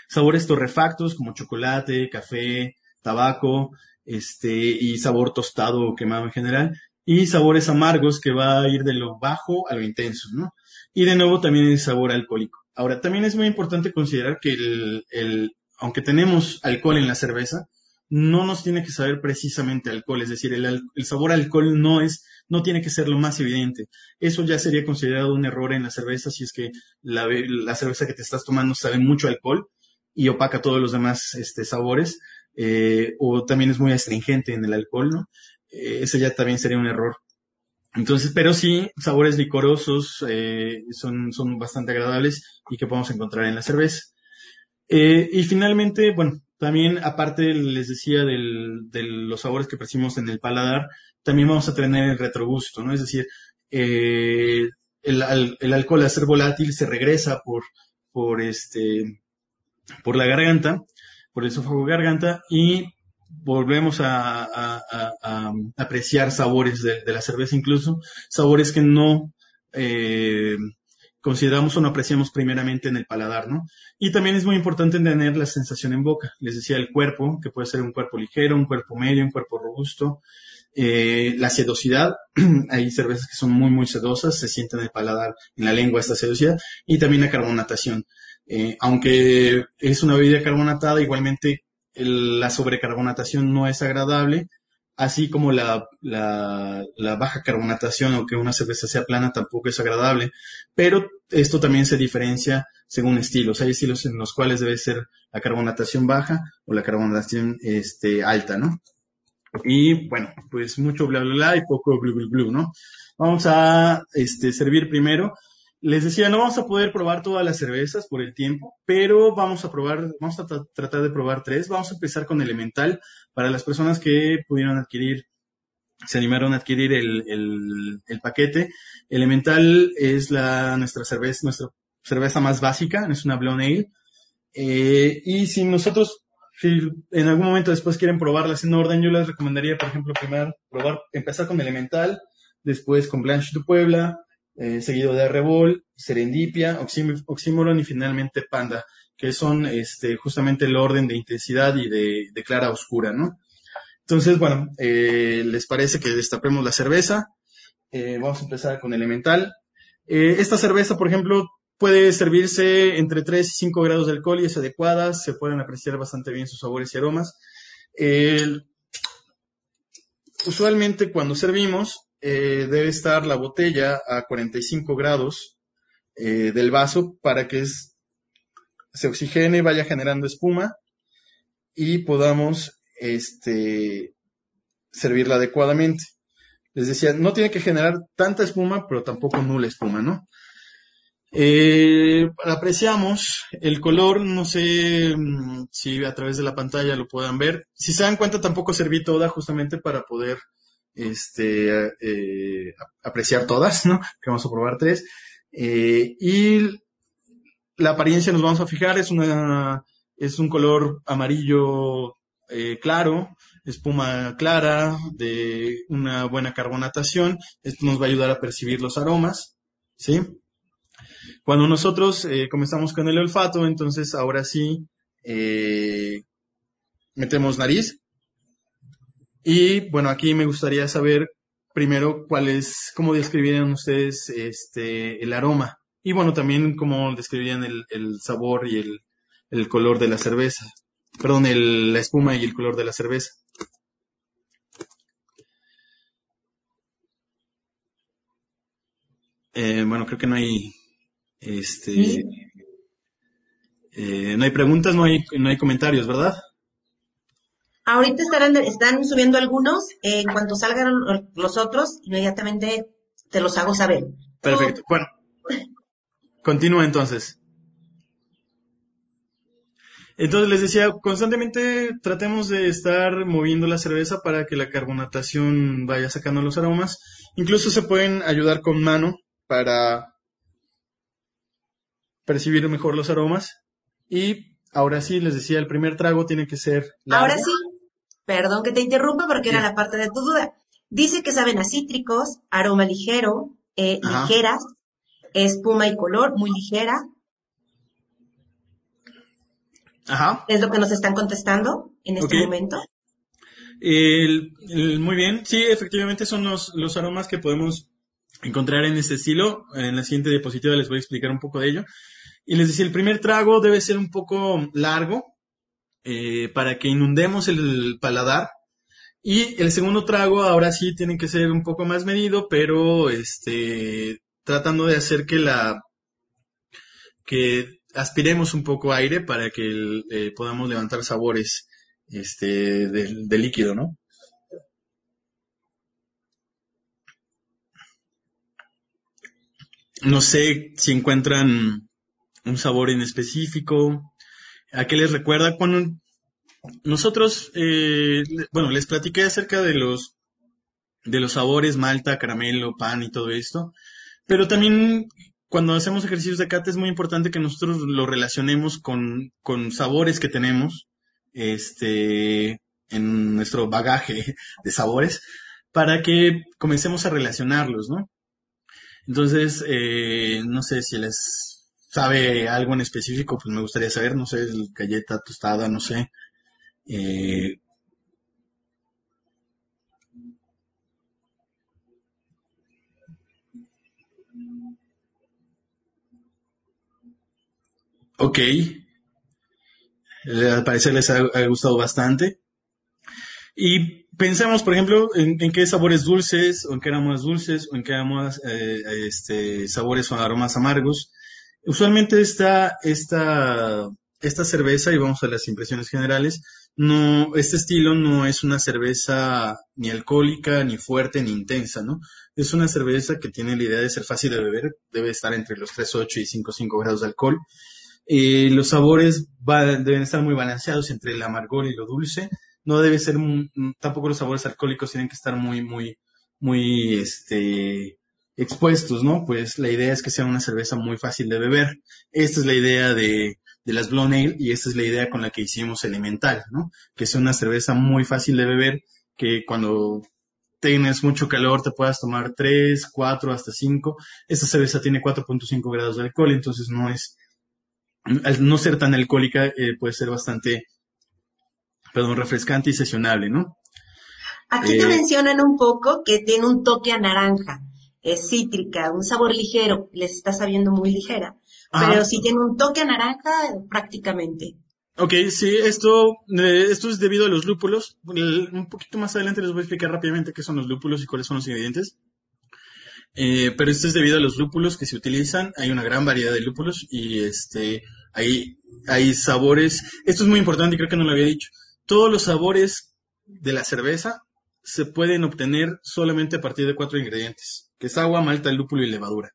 Sabores torrefactos, como chocolate, café, tabaco, este, y sabor tostado o quemado en general. Y sabores amargos que va a ir de lo bajo a lo intenso, ¿no? Y de nuevo también el sabor alcohólico. Ahora, también es muy importante considerar que el, aunque tenemos alcohol en la cerveza, no nos tiene que saber precisamente alcohol, es decir, el, sabor alcohol no es, no tiene que ser lo más evidente. Eso ya sería considerado un error en la cerveza si es que la, cerveza que te estás tomando sabe mucho alcohol y opaca todos los demás este, sabores, eh, o también es muy astringente en el alcohol, ¿no? Eh, ese ya también sería un error. Entonces, pero sí, sabores licorosos eh, son, son bastante agradables y que podemos encontrar en la cerveza. Y finalmente, bueno, también aparte les decía del, de los sabores que percibimos en el paladar, también vamos a tener el retrogusto, ¿no? Es decir, el, el, alcohol al ser volátil se regresa por, por este, por la garganta, por el esófago garganta y volvemos a, apreciar sabores de, la cerveza, incluso sabores que no eh, consideramos o no apreciamos primeramente en el paladar, ¿no? Y también es muy importante tener la sensación en boca. Les decía el cuerpo, que puede ser un cuerpo ligero, un cuerpo medio, un cuerpo robusto. Eh, la sedosidad, hay cervezas que son muy, muy sedosas, se siente en el paladar, en la lengua esta sedosidad, y también la carbonatación. Eh, aunque es una bebida carbonatada, igualmente la sobrecarbonatación no es agradable, así como la, baja carbonatación o que una cerveza sea plana tampoco es agradable, pero esto también se diferencia según estilos. Hay estilos en los cuales debe ser la carbonatación baja o la carbonatación este, alta, ¿no? Y bueno, pues mucho bla bla bla y poco blu blu blu, ¿no? Vamos a este, servir primero les decía, no vamos a poder probar todas las cervezas por el tiempo, pero vamos a probar, vamos a tratar de probar tres. Vamos a empezar con Elemental para las personas que pudieron adquirir, se animaron a adquirir el, el, paquete. Elemental es la, nuestra cerveza, nuestra cerveza más básica, es una Blonde Ale. Eh, y si nosotros, si en algún momento después quieren probarlas en orden, yo les recomendaría, por ejemplo, primero probar, empezar con Elemental, después con Blanche de Puebla, eh, seguido de Arrebol, Serendipia, Oxímoron y finalmente Panda, que son este, justamente el orden de intensidad y de, clara oscura, ¿no? Entonces, bueno, eh, ¿les parece que destapemos la cerveza? Eh, vamos a empezar con Elemental. esta cerveza, por ejemplo, puede servirse entre 3 y 5 grados de alcohol y es adecuada, se pueden apreciar bastante bien sus sabores y aromas. usualmente cuando servimos, eh, debe estar la botella a 45 grados eh, del vaso para que se oxigene, vaya generando espuma y podamos este, servirla adecuadamente. Les decía, no tiene que generar tanta espuma, pero tampoco nula espuma, ¿no? Eh, apreciamos el color, no sé mm, si a través de la pantalla lo puedan ver. Si se dan cuenta, tampoco serví toda justamente para poder este, eh, apreciar todas, ¿no? Que vamos a probar tres. Eh, y la apariencia nos vamos a fijar, es una, es un color amarillo eh, claro, espuma clara, de una buena carbonatación. Esto nos va a ayudar a percibir los aromas, ¿sí? Cuando nosotros comenzamos con el olfato, entonces ahora sí metemos nariz y bueno, aquí me gustaría saber primero cuál es, cómo describirían ustedes este, el aroma. Y bueno, también cómo describirían el, el sabor y el, el, color de la cerveza. Perdón, el, la espuma y el color de la cerveza. Eh, bueno, creo que no hay, este, eh, no hay preguntas, no hay, no hay comentarios, ¿verdad? Ahorita estarán, están subiendo algunos. en cuanto salgan los otros, inmediatamente te los hago saber. Perfecto. Bueno, continúa entonces. Entonces les decía, constantemente tratemos de estar moviendo la cerveza para que la carbonatación vaya sacando los aromas. Incluso se pueden ayudar con mano para percibir mejor los aromas. Y ahora sí, les decía, el primer trago tiene que ser... Ahora sí, Perdón que te interrumpa porque era la parte de tu duda. Dice que saben a cítricos, aroma ligero, eh, ligeras, espuma y color muy ligera. Ajá. Es lo que nos están contestando en este momento. muy bien, sí, efectivamente son los, los aromas que podemos encontrar en este estilo. En la siguiente diapositiva les voy a explicar un poco de ello. Y les decía, el primer trago debe ser un poco largo, eh, para que inundemos el paladar. Y el segundo trago ahora sí tiene que ser un poco más medido, pero este tratando de hacer que la que aspiremos un poco aire para que eh, podamos levantar sabores este del, del líquido, ¿no? No sé si encuentran un sabor en específico, ¿A qué les recuerda? Cuando nosotros, eh, bueno, les platiqué acerca de los, de los sabores, malta, caramelo, pan y todo esto, pero también cuando hacemos ejercicios de cata es muy importante que nosotros lo relacionemos con, con sabores que tenemos, este, en nuestro bagaje de sabores, para que comencemos a relacionarlos, ¿no? Entonces, eh, no sé si les sabe algo en específico, pues me gustaría saber, no sé, galleta tostada, no sé. Eh, ok. Eh, al parecer les ha, gustado bastante. Y pensemos, por ejemplo, en, qué sabores dulces, o en qué aromas dulces, o en qué aromas, eh, este, sabores o aromas amargos. Usualmente esta, esta, esta cerveza, y vamos a las impresiones generales, no, este estilo no es una cerveza ni alcohólica, ni fuerte, ni intensa, ¿no? Es una cerveza que tiene la idea de ser fácil de beber, debe estar entre los 3.8 y 5.5 grados de alcohol. Eh, los sabores deben estar muy balanceados entre el amargor y lo dulce. No debe ser, tampoco los sabores alcohólicos tienen que estar muy, muy, muy, este, expuestos, ¿no? Pues la idea es que sea una cerveza muy fácil de beber. Esta es la idea de, de las Blonde Ale y esta es la idea con la que hicimos Elemental, ¿no? Que sea una cerveza muy fácil de beber, que cuando tienes mucho calor te puedas tomar 3, 4, hasta 5. Esta cerveza tiene 4.5 grados de alcohol, entonces no es, al no ser tan alcohólica, eh, puede ser bastante, perdón, refrescante y sesionable, ¿no? Aquí te eh, mencionan un poco que tiene un toque a naranja, es cítrica, un sabor ligero, les está sabiendo muy ligera pero si tiene un toque a naranja prácticamente. Ok, sí, esto, eh, esto es debido a los lúpulos. un poquito más adelante les voy a explicar rápidamente qué son los lúpulos y cuáles son los ingredientes. Eh, pero esto es debido a los lúpulos que se utilizan. Hay una gran variedad de lúpulos y este, hay, hay sabores. Esto es muy importante y creo que no lo había dicho. Todos los sabores de la cerveza se pueden obtener solamente a partir de cuatro ingredientes, que es agua, malta, lúpulo y levadura.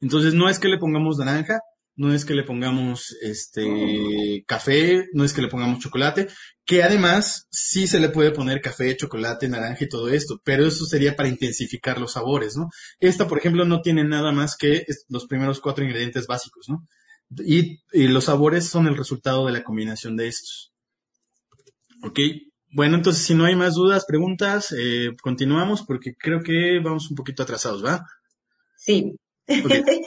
Entonces no es que le pongamos naranja, no es que le pongamos este café, no es que le pongamos chocolate, que además sí se le puede poner café, chocolate, naranja y todo esto, pero eso sería para intensificar los sabores, ¿no? Esta, por ejemplo, no tiene nada más que los primeros cuatro ingredientes básicos, ¿no? Y, los sabores son el resultado de la combinación de estos. ¿Ok? Bueno, entonces si no hay más dudas, preguntas, eh, continuamos porque creo que vamos un poquito atrasados, ¿va? Sí.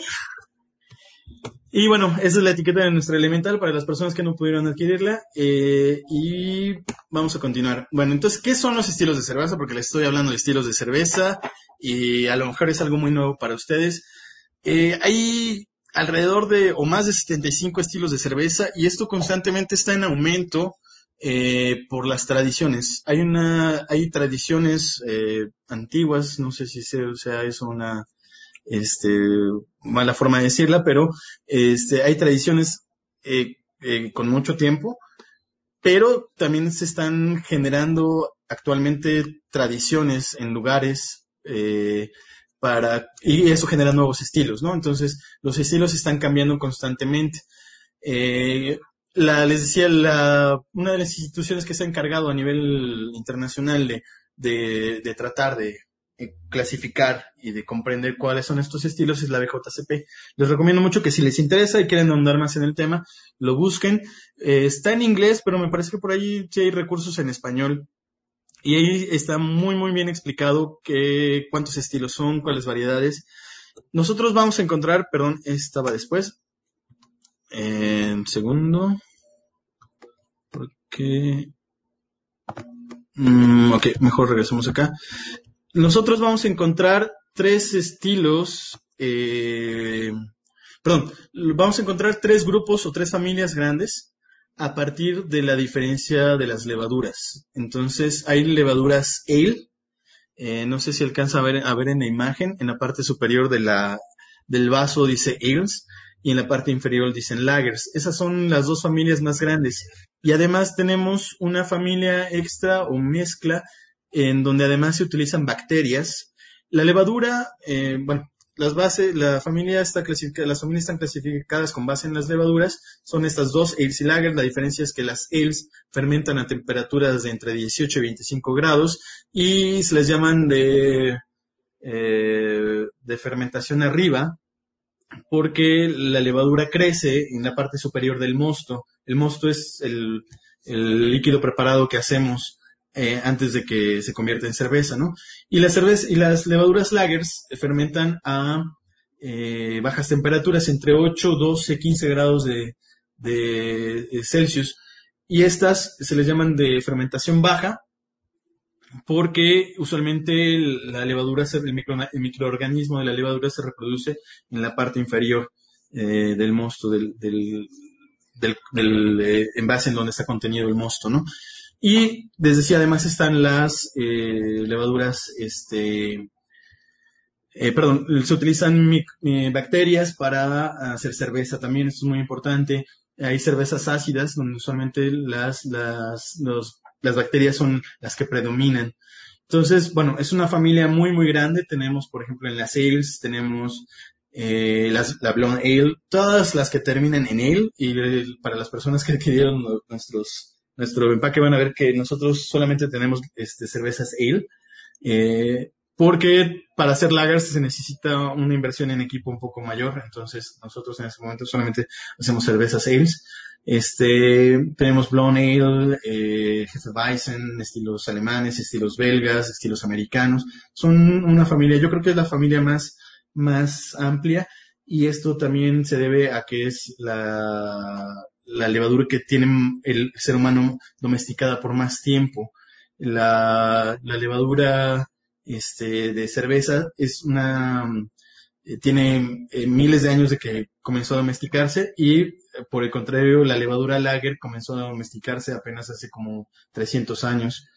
Y bueno, esa es la etiqueta de nuestra elemental para las personas que no pudieron adquirirla. Eh, y vamos a continuar. Bueno, entonces, ¿qué son los estilos de cerveza? Porque les estoy hablando de estilos de cerveza y a lo mejor es algo muy nuevo para ustedes. Eh, hay alrededor de o más de 75 estilos de cerveza y esto constantemente está en aumento eh, por las tradiciones. Hay una, hay tradiciones antiguas, no sé si sea eso una este, mala forma de decirla, pero este, hay tradiciones eh, eh, con mucho tiempo, pero también se están generando actualmente tradiciones en lugares eh, para, y eso genera nuevos estilos, ¿no? Entonces, los estilos están cambiando constantemente. La, les decía, la, una de las instituciones que se ha encargado a nivel internacional de, de, de tratar de clasificar y de comprender cuáles son estos estilos es la BJCP. Les recomiendo mucho que si les interesa y quieren ahondar más en el tema, lo busquen. Eh, está en inglés, pero me parece que por ahí sí hay recursos en español. Y ahí está muy, muy bien explicado qué, cuántos estilos son, cuáles variedades. Nosotros vamos a encontrar, perdón, estaba después. En segundo. Porque... Mm, ok, mejor regresamos acá nosotros vamos a encontrar tres estilos, eh, perdón, vamos a encontrar tres grupos o tres familias grandes a partir de la diferencia de las levaduras. Entonces, hay levaduras ale, eh, no sé si alcanza a ver, a ver en la imagen, en la parte superior de la, del vaso dice ales y en la parte inferior dicen lagers. Esas son las dos familias más grandes. Y además tenemos una familia extra o mezcla en donde además se utilizan bacterias. La levadura, eh, bueno, las bases, la familia está clasificada, las familias están clasificadas con base en las levaduras, son estas dos ales y lagers, la diferencia es que las ales fermentan a temperaturas de entre 18 y 25 grados y se les llaman de, eh, de fermentación arriba, porque la levadura crece en la parte superior del mosto. El mosto es el, líquido preparado que hacemos eh, antes de que se convierta en cerveza, ¿no? Y las y las levaduras lagers fermentan a eh, bajas temperaturas entre 8, 12, 15 grados de, de, Celsius y estas se les llaman de fermentación baja porque usualmente la levadura, el, microorganismo de la levadura se reproduce en la parte inferior eh, del mosto, del, del, del, envase en donde está contenido el mosto, ¿no? Y les decía, además están las eh, levaduras, este, eh, perdón, se utilizan eh, bacterias para hacer cerveza también, esto es muy importante. hay cervezas ácidas donde usualmente las, las, los, las bacterias son las que predominan. Entonces, bueno, es una familia muy, muy grande. Tenemos, por ejemplo, en las ales, tenemos eh, las, la Blonde Ale, todas las que terminan en Ale, y para las personas que adquirieron nuestros, nuestro empaque van a ver que nosotros solamente tenemos este, cervezas Ale. Eh, porque para hacer lagers se necesita una inversión en equipo un poco mayor, entonces nosotros en este momento solamente hacemos cervezas ales. Este, tenemos Blonde Ale, eh, Hefeweizen, estilos alemanes, estilos belgas, estilos americanos. Son una familia, yo creo que es la familia más, más amplia y esto también se debe a que es la, la levadura que tiene el ser humano domesticada por más tiempo. La, la levadura este, de cerveza es una, eh, tiene eh, miles de años de que comenzó a domesticarse y por el contrario la levadura lager comenzó a domesticarse apenas hace como 300 años,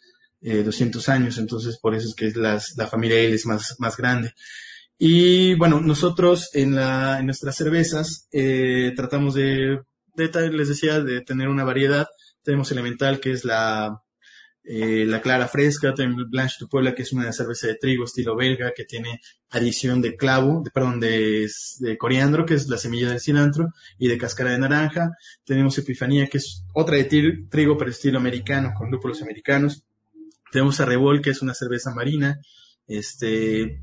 200 años, entonces por eso es que las, la familia Ale es más, más grande. Y bueno, nosotros en, la, en nuestras cervezas tratamos de, de, les decía, de tener una variedad. Tenemos elemental que es la, eh, la clara fresca, también Blanche de Puebla, que es una cerveza de trigo estilo belga, que tiene adición de clavo, de, perdón, de, de, coriandro, que es la semilla del cilantro, y de cáscara de naranja. Tenemos Epifanía, que es otra de trigo, pero estilo americano, con lúpulos americanos. Tenemos Arrebol, que es una cerveza marina, este,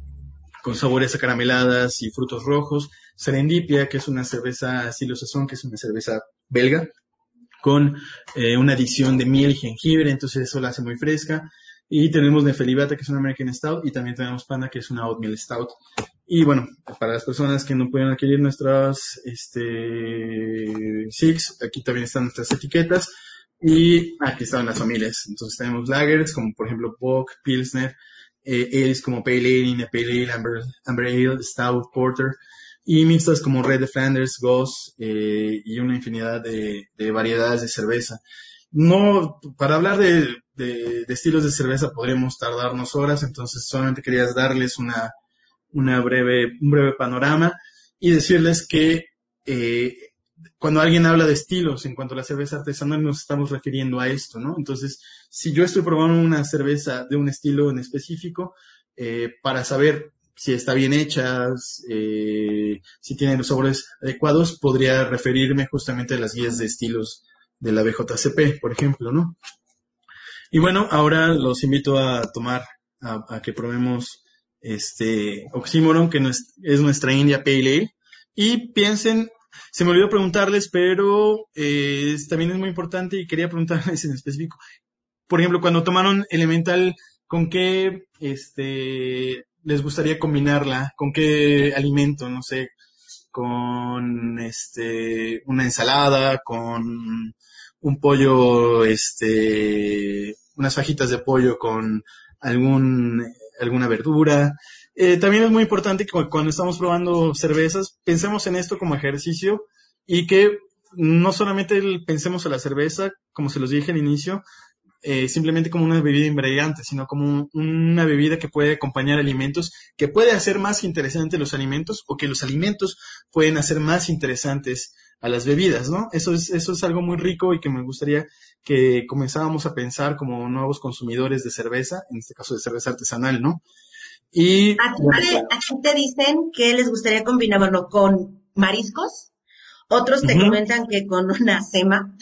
con sabores acarameladas y frutos rojos. Serendipia, que es una cerveza estilo sazón, que es una cerveza belga con eh, una adición de miel y jengibre, entonces eso la hace muy fresca. Y tenemos Nefelibata, que es una American Stout, y también tenemos Panda, que es una Oatmeal Stout. Y bueno, para las personas que no pueden adquirir nuestras este, Six, aquí también están nuestras etiquetas. Y aquí están las familias. Entonces tenemos lagers, como por ejemplo Bock, Pilsner, eh, ales como Pale Ale, Pale Ale, Amber, Amber Ale, Stout, Porter y mixtas como Red de Flanders, Goss eh, y una infinidad de, variedades de cerveza. No, para hablar de, de, estilos de cerveza podríamos tardarnos horas, entonces solamente quería darles una, una breve, un breve panorama y decirles que eh, cuando alguien habla de estilos en cuanto a la cerveza artesanal nos estamos refiriendo a esto, ¿no? Entonces, si yo estoy probando una cerveza de un estilo en específico, eh, para saber si está bien hecha, eh, si tiene los sabores adecuados, podría referirme justamente a las guías de estilos de la BJCP, por ejemplo, ¿no? Y bueno, ahora los invito a tomar, a, que probemos este Oxymoron, que es, nuestra India Pale Ale. Y piensen, se me olvidó preguntarles, pero eh, también es muy importante y quería preguntarles en específico. Por ejemplo, cuando tomaron Elemental, ¿con qué este, les gustaría combinarla? ¿Con qué alimento? No sé, con este, una ensalada, con un pollo, este, unas fajitas de pollo con algún, alguna verdura. Eh, también es muy importante que cuando estamos probando cervezas, pensemos en esto como ejercicio y que no solamente pensemos en la cerveza, como se los dije al inicio, eh, simplemente como una bebida ingrediente, sino como una bebida que puede acompañar alimentos, que puede hacer más interesantes los alimentos o que los alimentos pueden hacer más interesantes a las bebidas, ¿no? Eso es, eso es algo muy rico y que me gustaría que comenzáramos a pensar como nuevos consumidores de cerveza, en este caso de cerveza artesanal, ¿no? Y... Aquí te, dicen que les gustaría combinarlo con mariscos, otros te comentan que con una sema,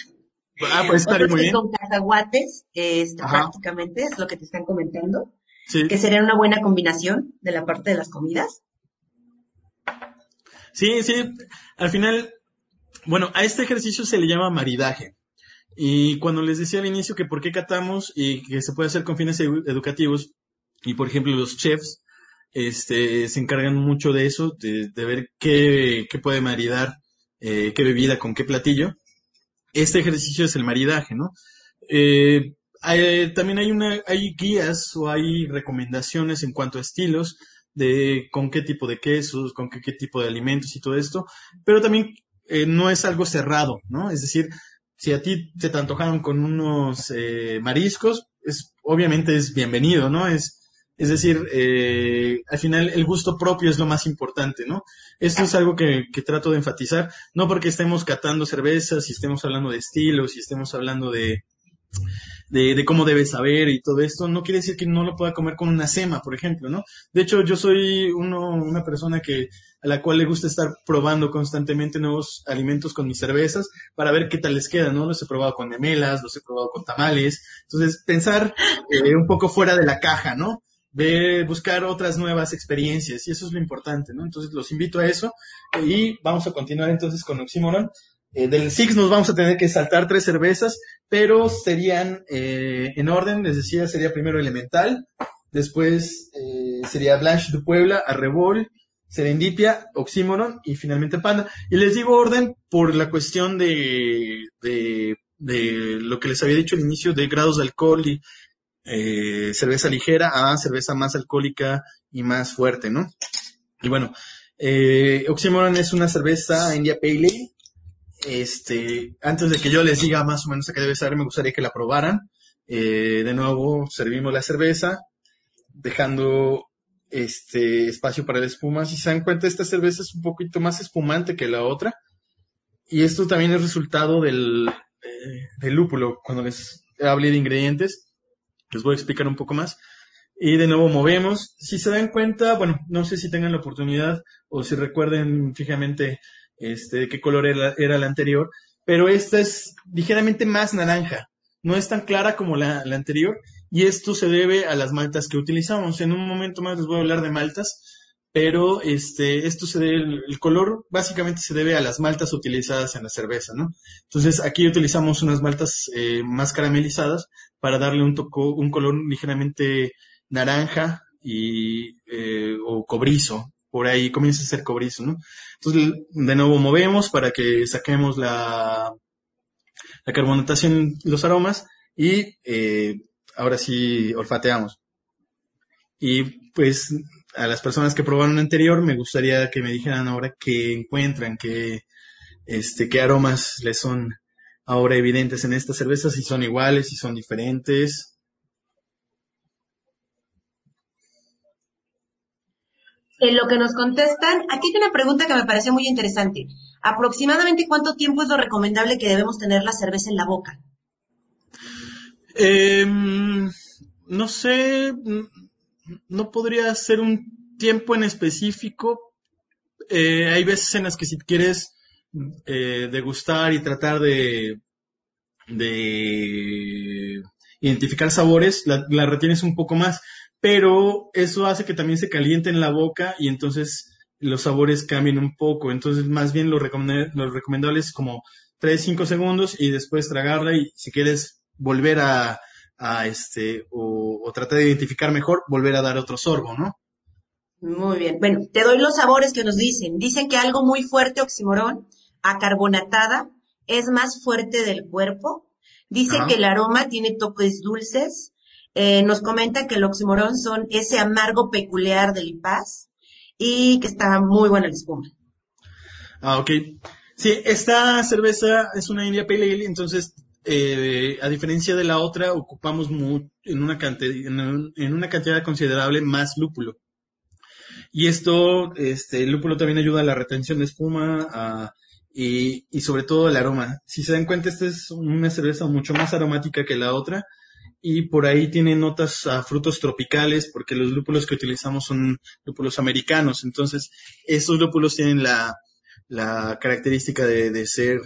Ah, pues estaría muy bien. Con cacahuates, este, prácticamente, es lo que te están comentando. Sí. Que sería una buena combinación de la parte de las comidas. Sí, sí. Al final, bueno, a este ejercicio se le llama maridaje. Y cuando les decía al inicio que por qué catamos y que se puede hacer con fines educativos, y por ejemplo los chefs, este, se encargan mucho de eso, de, ver qué, qué puede maridar, eh, qué bebida con qué platillo este ejercicio es el maridaje, ¿no? Eh, también hay una, hay guías o hay recomendaciones en cuanto a estilos de con qué tipo de quesos, con qué, tipo de alimentos y todo esto, pero también eh, no es algo cerrado, ¿no? Es decir, si a ti te, antojaron con unos eh, mariscos, es, obviamente es bienvenido, ¿no? Es, Es decir, eh, al final el gusto propio es lo más importante, ¿no? Esto es algo que, que, trato de enfatizar, no porque estemos catando cervezas, y estemos hablando de estilos, y estemos hablando de, de, de, cómo debe saber y todo esto, no quiere decir que no lo pueda comer con una sema, por ejemplo, ¿no? De hecho, yo soy uno, una persona que a la cual le gusta estar probando constantemente nuevos alimentos con mis cervezas para ver qué tal les queda, ¿no? Los he probado con memelas, los he probado con tamales. Entonces, pensar eh, un poco fuera de la caja, ¿no? De buscar otras nuevas experiencias y eso es lo importante, ¿no? Entonces los invito a eso y vamos a continuar entonces con Oxymoron. Eh, del Six nos vamos a tener que saltar tres cervezas, pero serían eh, en orden, les decía, sería primero Elemental, después eh, sería Blanche de Puebla, Arrebol, Serendipia, Oxymoron y finalmente Panda. Y les digo orden por la cuestión de, de, de lo que les había dicho al inicio de grados de alcohol y eh, cerveza ligera a cerveza más alcohólica y más fuerte, ¿no? Y bueno, eh, Oxymoron es una cerveza India Pale Ale. Este, antes de que yo les diga más o menos a qué debe saber, me gustaría que la probaran. Eh, de nuevo, servimos la cerveza, dejando este espacio para la espuma. Si se dan cuenta, esta cerveza es un poquito más espumante que la otra. Y esto también es resultado del, eh, del lúpulo. Cuando les hablé de ingredientes, les voy a explicar un poco más. Y de nuevo movemos. Si se dan cuenta, bueno, no sé si tengan la oportunidad o si recuerden fijamente este, qué color era, era la anterior, pero esta es ligeramente más naranja. No es tan clara como la, la anterior y esto se debe a las maltas que utilizamos. En un momento más les voy a hablar de maltas, pero este, esto se debe, el color básicamente se debe a las maltas utilizadas en la cerveza, ¿no? Entonces aquí utilizamos unas maltas eh, más caramelizadas para darle un, toco, un color ligeramente naranja y, eh, o cobrizo. Por ahí comienza a ser cobrizo, ¿no? Entonces, de nuevo movemos para que saquemos la, la carbonatación, los aromas y eh, ahora sí olfateamos. Y pues a las personas que probaron anterior me gustaría que me dijeran ahora qué encuentran, qué, este, qué aromas les son ahora evidentes en esta cerveza, si son iguales, si son diferentes. En lo que nos contestan, aquí hay una pregunta que me pareció muy interesante. ¿Aproximadamente cuánto tiempo es lo recomendable que debemos tener la cerveza en la boca? Eh, no sé, no podría ser un tiempo en específico. Eh, hay veces en las que si quieres eh, degustar y tratar de, de identificar sabores, la, retienes un poco más, pero eso hace que también se caliente en la boca y entonces los sabores cambien un poco. Entonces, más bien lo, recomend lo recomendable es como 3, 5 segundos y después tragarla y si quieres volver a, a este, o, o tratar de identificar mejor, volver a dar otro sorbo, ¿no? Muy bien. Bueno, te doy los sabores que nos dicen. Dicen que algo muy fuerte, oximorón, acarbonatada, es más fuerte del cuerpo. Dice Ajá. que el aroma tiene toques dulces. Eh, nos comenta que el oximorón son ese amargo peculiar del paz y que está muy buena la espuma. Ah, ok. Sí, esta cerveza es una India Pale Ale, entonces, eh, a diferencia de la otra, ocupamos en, una cantidad, en, una cantidad considerable más lúpulo. Y esto, este, el lúpulo también ayuda a la retención de espuma, y, y sobre todo el aroma. Si se dan cuenta, esta es una cerveza mucho más aromática que la otra y por ahí tiene notas a frutos tropicales porque los lúpulos que utilizamos son lúpulos americanos. Entonces, esos lúpulos tienen la, la característica de, de ser,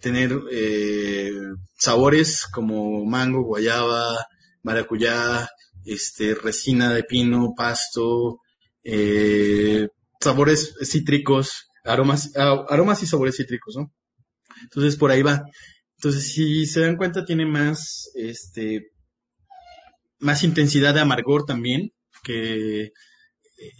tener eh, sabores como mango, guayaba, maracuyá, este, resina de pino, pasto, eh, sabores cítricos, aromas, aromas y sabores cítricos, ¿no? Entonces por ahí va. Entonces, si se dan cuenta, tiene más, este, más intensidad de amargor también, que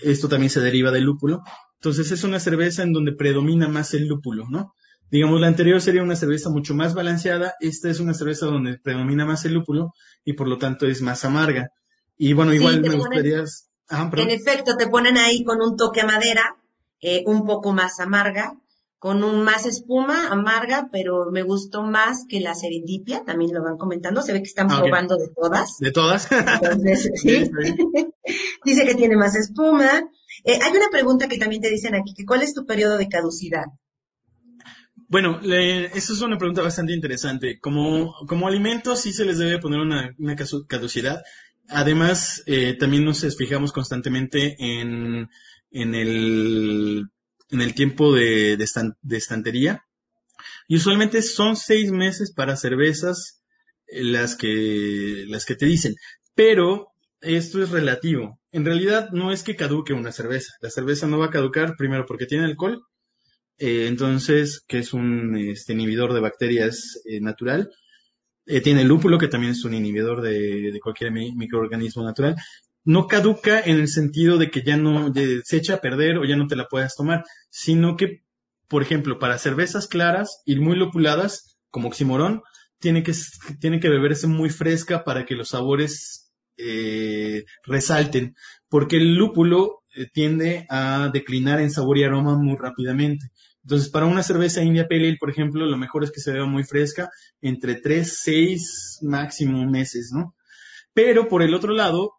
esto también se deriva del lúpulo. Entonces es una cerveza en donde predomina más el lúpulo, ¿no? Digamos, la anterior sería una cerveza mucho más balanceada, esta es una cerveza donde predomina más el lúpulo y por lo tanto es más amarga. Y bueno, igual sí, me gustaría... Ah, en efecto, te ponen ahí con un toque a madera, eh, un poco más amarga, con un más espuma, amarga, pero me gustó más que la serendipia, también lo van comentando, se ve que están Ah, probando de todas. De todas. Entonces, sí. Dice que tiene más espuma. Eh, hay una pregunta que también te dicen aquí, que ¿cuál es tu periodo de caducidad? Bueno, le- esa es una pregunta bastante interesante. Como, como alimento sí se les debe poner una, una caducidad. Además, eh, también nos fijamos constantemente en, en el, en el tiempo de, de estantería. Y usualmente son seis meses para cervezas eh, las que, las que te dicen. Pero esto es relativo. En realidad no es que caduque una cerveza. La cerveza no va a caducar primero porque tiene alcohol eh, entonces, que es un este, inhibidor de bacterias eh, natural. Eh, tiene el lúpulo, que también es un inhibidor de, cualquier mi- microorganismo natural. No caduca en el sentido de que ya no se echa a perder o ya no te la puedas tomar, sino que, por ejemplo, para cervezas claras y muy lupuladas, como oximorón, tiene que, tiene que beberse muy fresca para que los sabores resalten, porque el lúpulo tiende a declinar en sabor y aroma muy rápidamente. Entonces, para una cerveza India Pale Ale, por ejemplo, lo mejor es que se beba muy fresca, entre 3, 6, máximo meses, ¿no? Pero por el otro lado,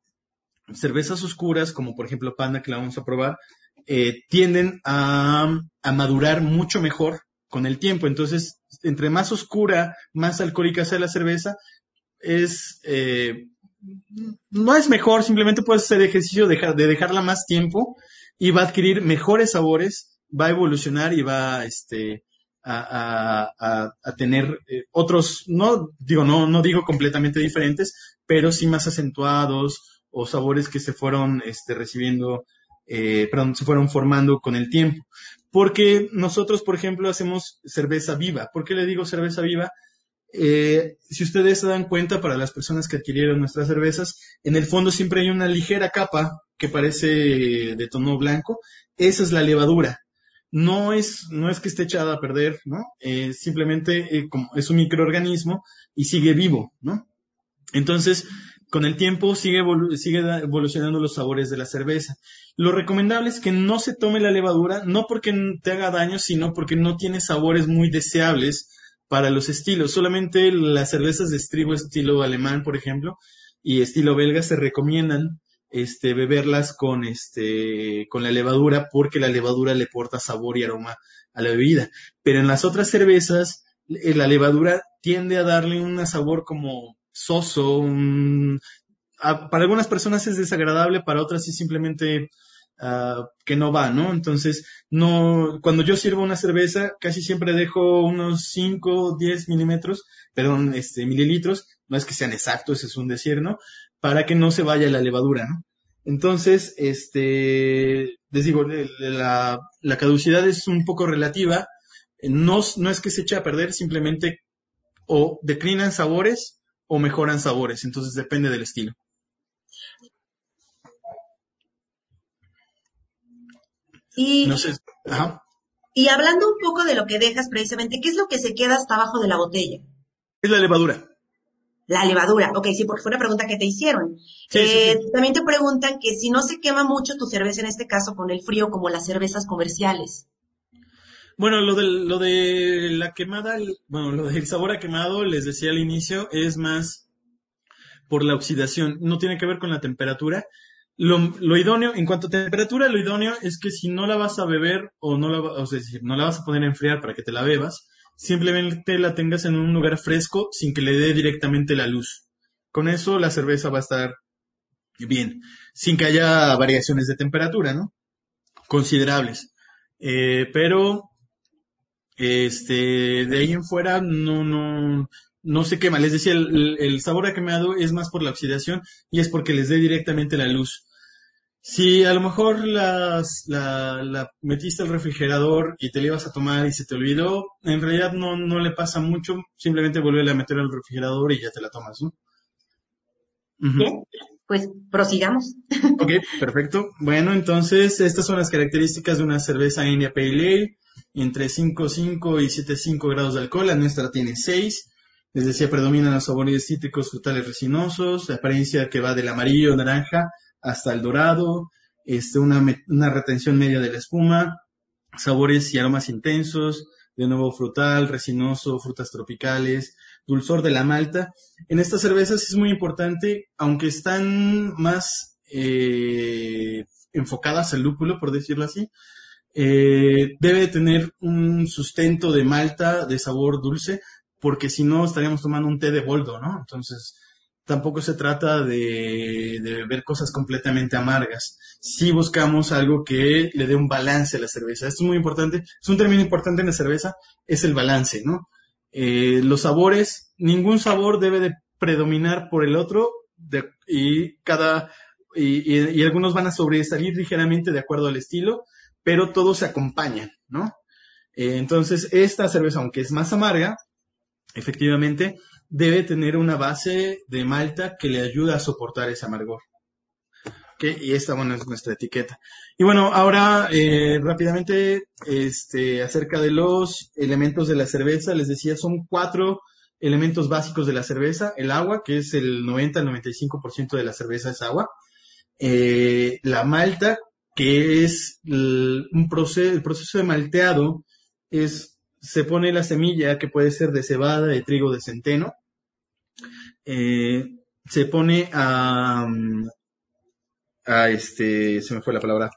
cervezas oscuras, como por ejemplo Panda, que la vamos a probar, eh, tienden a, a madurar mucho mejor con el tiempo. Entonces, entre más oscura, más alcohólica sea la cerveza, es, eh, no es mejor, simplemente puedes hacer ejercicio de, dejar- de dejarla más tiempo y va a adquirir mejores sabores, va a evolucionar y va este, a, tener eh, otros, no digo, no, no digo completamente diferentes, pero sí más acentuados o sabores que se fueron este, recibiendo, eh, perdón, se fueron formando con el tiempo. Porque nosotros, por ejemplo, hacemos cerveza viva. ¿Por qué le digo cerveza viva? Eh, si ustedes se dan cuenta, para las personas que adquirieron nuestras cervezas, en el fondo siempre hay una ligera capa que parece de tono blanco. Esa es la levadura. No es, no es que esté echada a perder, ¿no? Eh, simplemente eh, como es un microorganismo y sigue vivo, ¿no? Entonces, con el tiempo sigue, evolucionando los sabores de la cerveza. Lo recomendable es que no se tome la levadura, no porque te haga daño, sino porque no tiene sabores muy deseables para los estilos. Solamente las cervezas de trigo estilo alemán, por ejemplo, y estilo belga se recomiendan este, beberlas con, este, con la levadura porque la levadura le porta sabor y aroma a la bebida. Pero en las otras cervezas, eh, la levadura tiende a darle un sabor como soso, para algunas personas es desagradable, para otras es simplemente ah, que no va, ¿no? Entonces, no, cuando yo sirvo una cerveza, casi siempre dejo unos 5, 10 milímetros, perdón, este, mililitros, no es que sean exactos, es un decir, ¿no? Para que no se vaya la levadura, ¿no? Entonces, este, les digo, la, la caducidad es un poco relativa, no, no es que se eche a perder, simplemente o declinan sabores o mejoran sabores, entonces depende del estilo. Y, No sé, ajá. y hablando un poco de lo que dejas precisamente, ¿qué es lo que se queda hasta abajo de la botella? Es la levadura. La levadura. Ok, sí, porque fue una pregunta que te hicieron. Sí, Eh, sí. También te preguntan que si no se quema mucho tu cerveza, en este caso con el frío, como las cervezas comerciales. Bueno, lo de, lo de la quemada, bueno, lo del sabor a quemado, les decía al inicio, es más por la oxidación, no tiene que ver con la temperatura. Lo, idóneo, en cuanto a temperatura, lo idóneo es que si no la vas a beber o no la, o sea, no la vas a poner a enfriar para que te la bebas, simplemente la tengas en un lugar fresco sin que le dé directamente la luz. Con eso la cerveza va a estar bien, sin que haya variaciones de temperatura, ¿no? Considerables. Eh, pero este, de ahí en fuera no, no, no se quema. Les decía, el, el- sabor a quemado es más por la oxidación y es porque les dé directamente la luz. Si a lo mejor las, la, la metiste al refrigerador y te la ibas a tomar y se te olvidó, en realidad no, no le pasa mucho, simplemente vuelve a meter al refrigerador y ya te la tomas, ¿no? Bien, pues prosigamos. Ok, perfecto. Bueno, entonces estas son las características de una cerveza India Pale Ale, entre 5,5 y 7,5 grados de alcohol. La nuestra tiene 6. Les decía, predominan los sabores cítricos, frutales, resinosos, la apariencia que va del amarillo, naranja hasta el dorado, este, una, retención media de la espuma, sabores y aromas intensos, de nuevo frutal, resinoso, frutas tropicales, dulzor de la malta. En estas cervezas es muy importante, aunque están más eh, enfocadas al lúpulo, por decirlo así, eh, debe tener un sustento de malta de sabor dulce, porque si no estaríamos tomando un té de boldo, ¿no? Entonces, tampoco se trata de, de, ver cosas completamente amargas. Si buscamos algo que le dé un balance a la cerveza. Esto es muy importante. Es un término importante en la cerveza, es el balance, ¿no? Eh, los sabores, ningún sabor debe de predominar por el otro y cada, y, y, algunos van a sobresalir ligeramente de acuerdo al estilo, pero todos se acompañan, ¿no? Eh, entonces, esta cerveza, aunque es más amarga, efectivamente, debe tener una base de malta que le ayuda a soportar ese amargor. Y esta, bueno, es nuestra etiqueta. Y bueno, ahora eh, rápidamente este, acerca de los elementos de la cerveza, les decía, son cuatro elementos básicos de la cerveza. El agua, que es el 90 al 95% de la cerveza es agua. Eh, la malta, que es el, un proceso, el proceso de malteado, es se pone la semilla que puede ser de cebada, de trigo, de centeno. Eh, se pone a, a este, se me fue la palabra,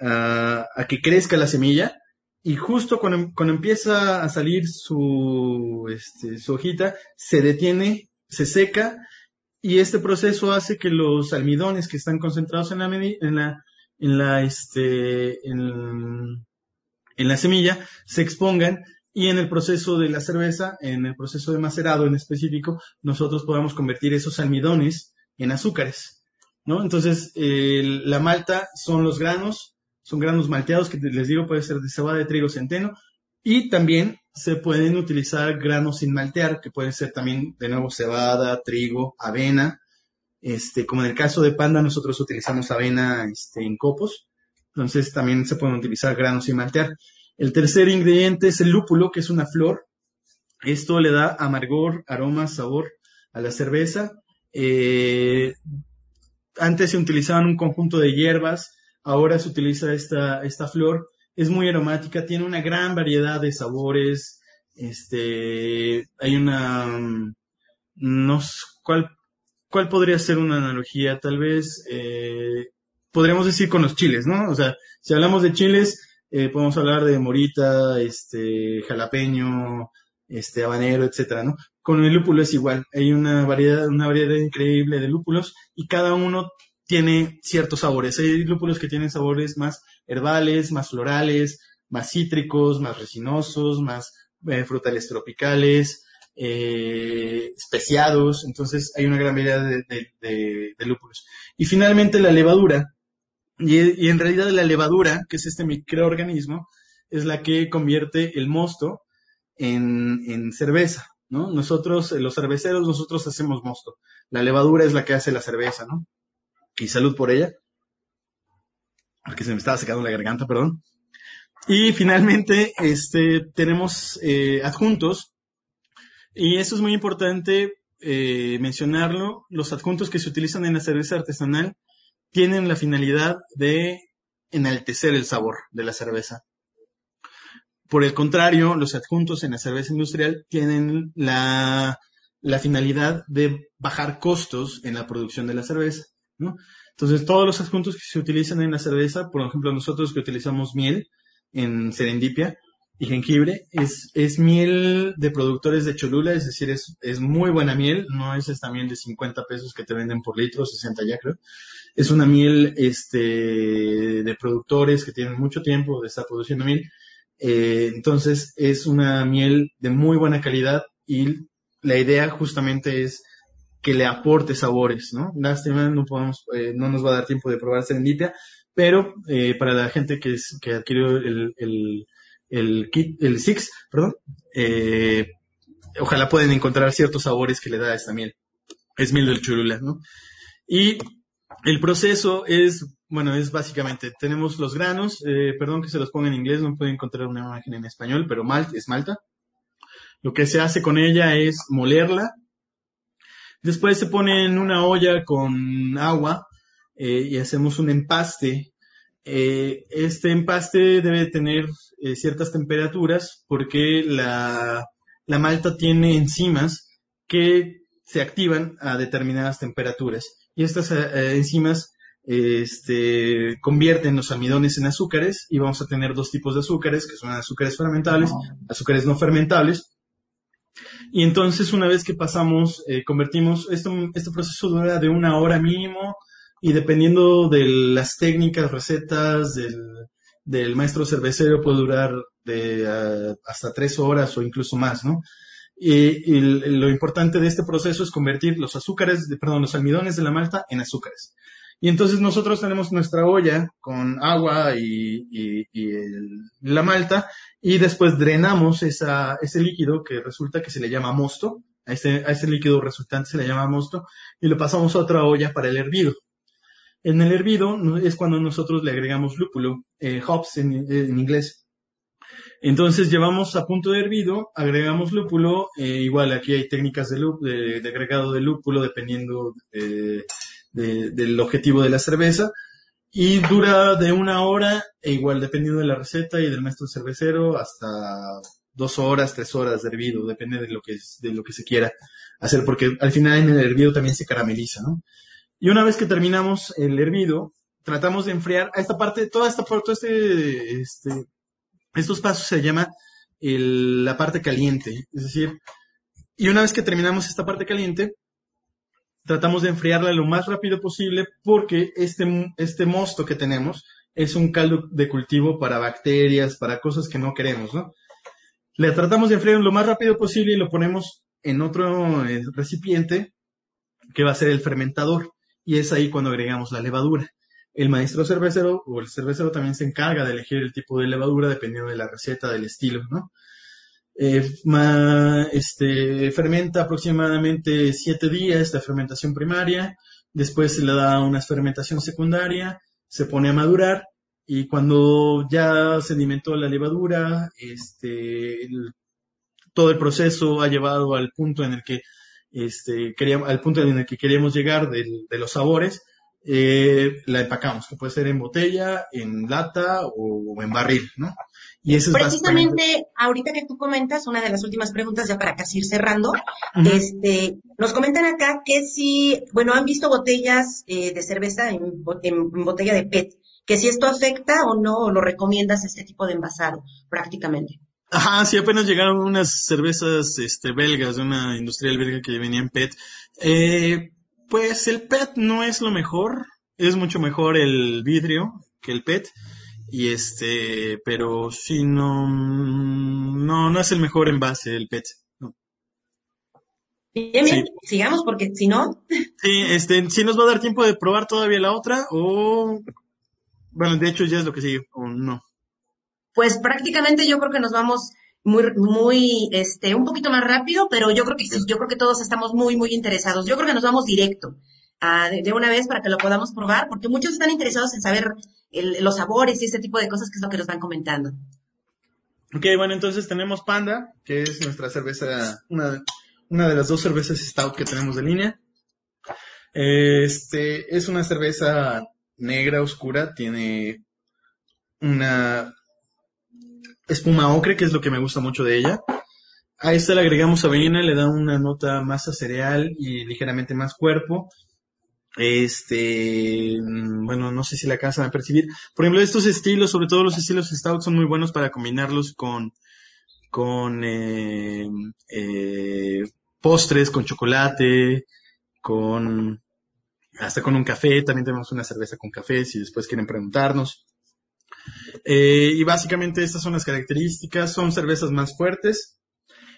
a, que crezca la semilla y justo cuando, cuando empieza a salir su, este, su hojita, se detiene, se seca y este proceso hace que los almidones que están concentrados en la, en la, en la, este, en, en la semilla se expongan y en el proceso de la cerveza, en el proceso de macerado en específico, nosotros podamos convertir esos almidones en azúcares, ¿no? Entonces, la malta son los granos, son granos malteados que les digo puede ser de cebada, de trigo, centeno, y también se pueden utilizar granos sin maltear, que pueden ser también, de nuevo, cebada, trigo, avena, este, como en el caso de Panda, nosotros utilizamos avena este, en copos, entonces también se pueden utilizar granos sin maltear. El tercer ingrediente es el lúpulo, que es una flor. Esto le da amargor, aroma, sabor a la cerveza. Eh, antes se utilizaban un conjunto de hierbas, ahora se utiliza esta, esta flor. Es muy aromática, tiene una gran variedad de sabores. Este, hay una, no cuál, cuál podría ser una analogía, tal vez, eh, podríamos decir con los chiles, ¿no? O sea, si hablamos de chiles, eh, podemos hablar de morita, este, jalapeño, este, habanero, etcétera, ¿no? Con el lúpulo es igual. Hay una variedad, una variedad increíble de lúpulos y cada uno tiene ciertos sabores. Hay lúpulos que tienen sabores más herbales, más florales, más cítricos, más resinosos, más eh, frutales tropicales, eh, especiados. Entonces hay una gran variedad de, lúpulos. Y finalmente la levadura. Y, en realidad la levadura, que es este microorganismo, es la que convierte el mosto en, en cerveza, ¿no? Nosotros, los cerveceros, nosotros hacemos mosto. La levadura es la que hace la cerveza, ¿no? Y salud por ella. Porque se me estaba secando la garganta, perdón. Y finalmente, este, tenemos eh, adjuntos y eso es muy importante eh, mencionarlo. Los adjuntos que se utilizan en la cerveza artesanal tienen la finalidad de enaltecer el sabor de la cerveza. Por el contrario, los adjuntos en la cerveza industrial tienen la, finalidad de bajar costos en la producción de la cerveza. Entonces, todos los adjuntos que se utilizan en la cerveza, por ejemplo, nosotros que utilizamos miel en serendipia, y jengibre. Es, es miel de productores de Cholula, es decir, es, es muy buena miel, no es esta miel de 50 pesos que te venden por litro, 60 ya creo. Es una miel este, de productores que tienen mucho tiempo de estar produciendo miel. Eh, entonces es una miel de muy buena calidad y la idea justamente es que le aporte sabores, ¿no? Lástima, no podemos, eh, no nos va a dar tiempo de probar serendipia, pero eh, para la gente que, es, que adquirió el, el el kit, el Six, perdón, eh, ojalá pueden encontrar ciertos sabores que le da esta miel. Es miel del churula, ¿no? Y el proceso es, bueno, es básicamente, tenemos los granos, eh, perdón que se los ponga en inglés, no pueden encontrar una imagen en español, pero malt es malta. Lo que se hace con ella es molerla. Después se pone en una olla con agua eh, y hacemos un empaste Eh, este empaste debe tener eh, ciertas temperaturas porque la, la malta tiene enzimas que se activan a determinadas temperaturas y estas eh, enzimas este, convierten los almidones en azúcares y vamos a tener dos tipos de azúcares, que son azúcares fermentables, azúcares no fermentables. Y entonces una vez que pasamos, eh, convertimos, esto, este proceso dura de una hora mínimo y dependiendo de las técnicas, recetas del, del maestro cervecero puede durar de ah, hasta tres horas o incluso más, ¿no? Y, lo importante de este proceso es convertir los azúcares, perdón, los almidones de la malta en azúcares. Y entonces nosotros tenemos nuestra olla con agua y, la malta y después drenamos ese líquido que resulta que se le llama mosto. A ese, a ese líquido resultante se le llama mosto y lo pasamos a otra olla para el hervido. En el hervido es cuando nosotros le agregamos lúpulo, eh, hops en, inglés. Entonces llevamos a punto de hervido, agregamos lúpulo, eh, igual aquí hay técnicas de, de, agregado de lúpulo dependiendo eh, del objetivo de la cerveza y dura de una hora e igual dependiendo de la receta y del maestro cervecero hasta dos horas, tres horas de hervido, depende de lo que, de lo que se quiera hacer porque al final en el hervido también se carameliza, ¿no? Y una vez que terminamos el hervido, tratamos de enfriar a esta parte, toda esta parte, este, este estos pasos se llama la parte caliente, es decir, y una vez que terminamos esta parte caliente, tratamos de enfriarla lo más rápido posible porque este, este mosto que tenemos es un caldo de cultivo para bacterias, para cosas que no queremos, ¿no? Le tratamos de enfriar lo más rápido posible y lo ponemos en otro eh, recipiente que va a ser el fermentador y es ahí cuando agregamos la levadura el maestro cervecero o el cervecero también se encarga de elegir el tipo de levadura dependiendo de la receta, del estilo, ¿no? Eh, este, fermenta aproximadamente siete días de fermentación primaria, después se le da una fermentación secundaria, se pone a madurar y cuando ya sedimentó la levadura, este, todo el proceso ha llevado al punto en el que este, queríamos, al punto en el que queríamos llegar de los sabores, eh, la empacamos, que puede ser en botella, en lata o, en barril, ¿no? Y eso Precisamente, ahorita que tú comentas, una de las últimas preguntas ya para casi ir cerrando, este, nos comentan acá que si, bueno, han visto botellas eh, de cerveza en, botella de PET, que si esto afecta o no, o lo recomiendas este tipo de envasado, prácticamente. Ajá, sí, apenas llegaron unas cervezas este, belgas, de una industrial belga que venía en PET. Eh, pues el PET no es lo mejor, es mucho mejor el vidrio que el PET. Y este, pero si no, no, no es el mejor envase el PET. Bien, bien, sigamos porque si no. Sí, este, si nos va a dar tiempo de probar todavía la otra o, bueno, de hecho ya es lo que sigue, o no. Pues prácticamente yo creo que nos vamos muy, muy, este, un poquito más rápido, pero yo creo que yo creo que todos estamos muy, muy interesados. Yo creo que nos vamos directo a, de, una vez para que lo podamos probar, porque muchos están interesados en saber los sabores y ese tipo de cosas que es lo que nos van comentando. Ok, bueno, entonces tenemos Panda, que es nuestra cerveza, una, una de las dos cervezas Stout que tenemos de línea. Este, es una cerveza negra oscura, tiene una espuma ocre, que es lo que me gusta mucho de ella. A esta le agregamos avena, le da una nota más a cereal y ligeramente más cuerpo. Este, mm, bueno, no sé si la alcanzan a percibir. Por ejemplo, estos estilos, sobre todo los estilos stout, son muy buenos para combinarlos con, con eh, eh, postres, con chocolate, con hasta con un café. También tenemos una cerveza con café, si después quieren preguntarnos. Eh, y básicamente estas son las características, son cervezas más fuertes.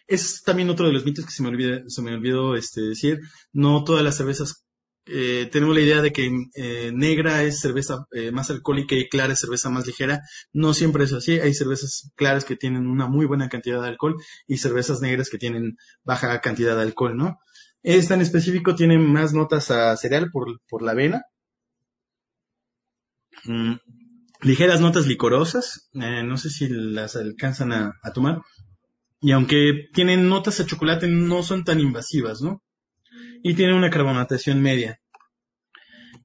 Es también otro de los mitos que se me, olvida, se me olvidó este, decir. No todas las cervezas, eh, tenemos la idea de que eh, negra es cerveza más alcohólica y clara es cerveza más ligera. No siempre es así. Hay cervezas claras que tienen una muy buena cantidad de alcohol y cervezas negras que tienen baja cantidad de alcohol, ¿no? Esta en específico tiene más notas a cereal por, por la avena. Mm, ligeras notas licorosas, eh, no sé si las alcanzan a, tomar. Y aunque tienen notas a chocolate, no son tan invasivas, ¿no? Y tienen una carbonatación media.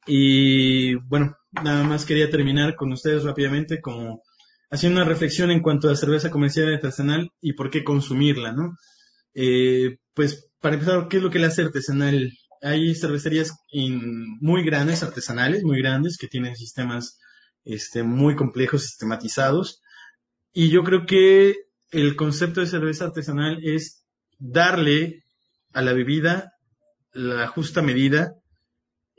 Y bueno, nada más quería terminar con ustedes rápidamente como haciendo una reflexión en cuanto a la cerveza comercial y artesanal y por qué consumirla, ¿no? Eh, pues para empezar, ¿qué es lo que le hace artesanal? Hay cervecerías muy grandes, artesanales, muy grandes, que tienen sistemas este, muy complejos, sistematizados. Y yo creo que el concepto de cerveza artesanal es darle a la bebida la justa medida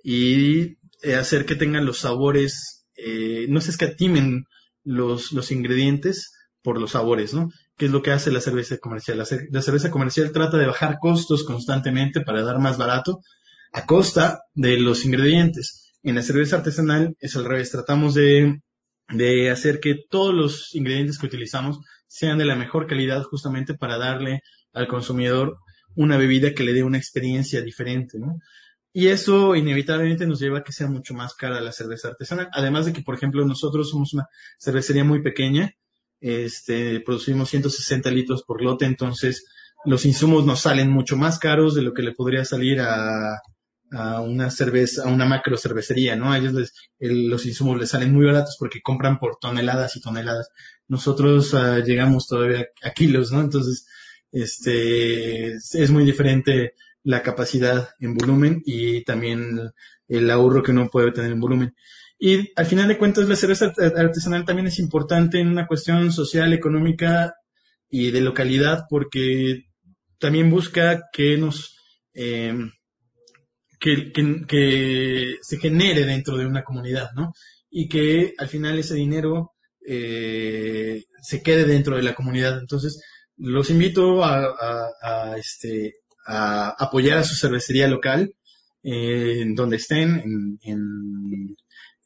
y eh, hacer que tengan los sabores, eh, no se escatimen los, los ingredientes por los sabores, ¿no? ¿Qué es lo que hace la cerveza comercial? La, cerveza comercial trata de bajar costos constantemente para dar más barato a costa de los ingredientes. En la cerveza artesanal es al revés, tratamos de, de hacer que todos los ingredientes que utilizamos sean de la mejor calidad justamente para darle al consumidor una bebida que le dé una experiencia diferente, ¿no? Y eso inevitablemente nos lleva a que sea mucho más cara la cerveza artesanal. Además de que, por ejemplo, nosotros somos una cervecería muy pequeña, este, producimos 160 litros por lote, entonces los insumos nos salen mucho más caros de lo que le podría salir a, a una cerveza, a una macro cervecería, ¿no? A ellos les, los insumos les salen muy baratos porque compran por toneladas y toneladas. Nosotros uh, llegamos todavía a kilos, ¿no? Entonces, este, es muy diferente la capacidad en volumen y también el ahorro que uno puede tener en volumen. Y al final de cuentas, la cerveza artesanal también es importante en una cuestión social, económica y de localidad, porque también busca que nos eh, que, que, se genere dentro de una comunidad, ¿no? Y que al final ese dinero eh, se quede dentro de la comunidad. Entonces, los invito a, a este, a apoyar a su cervecería local, eh, en donde estén, en,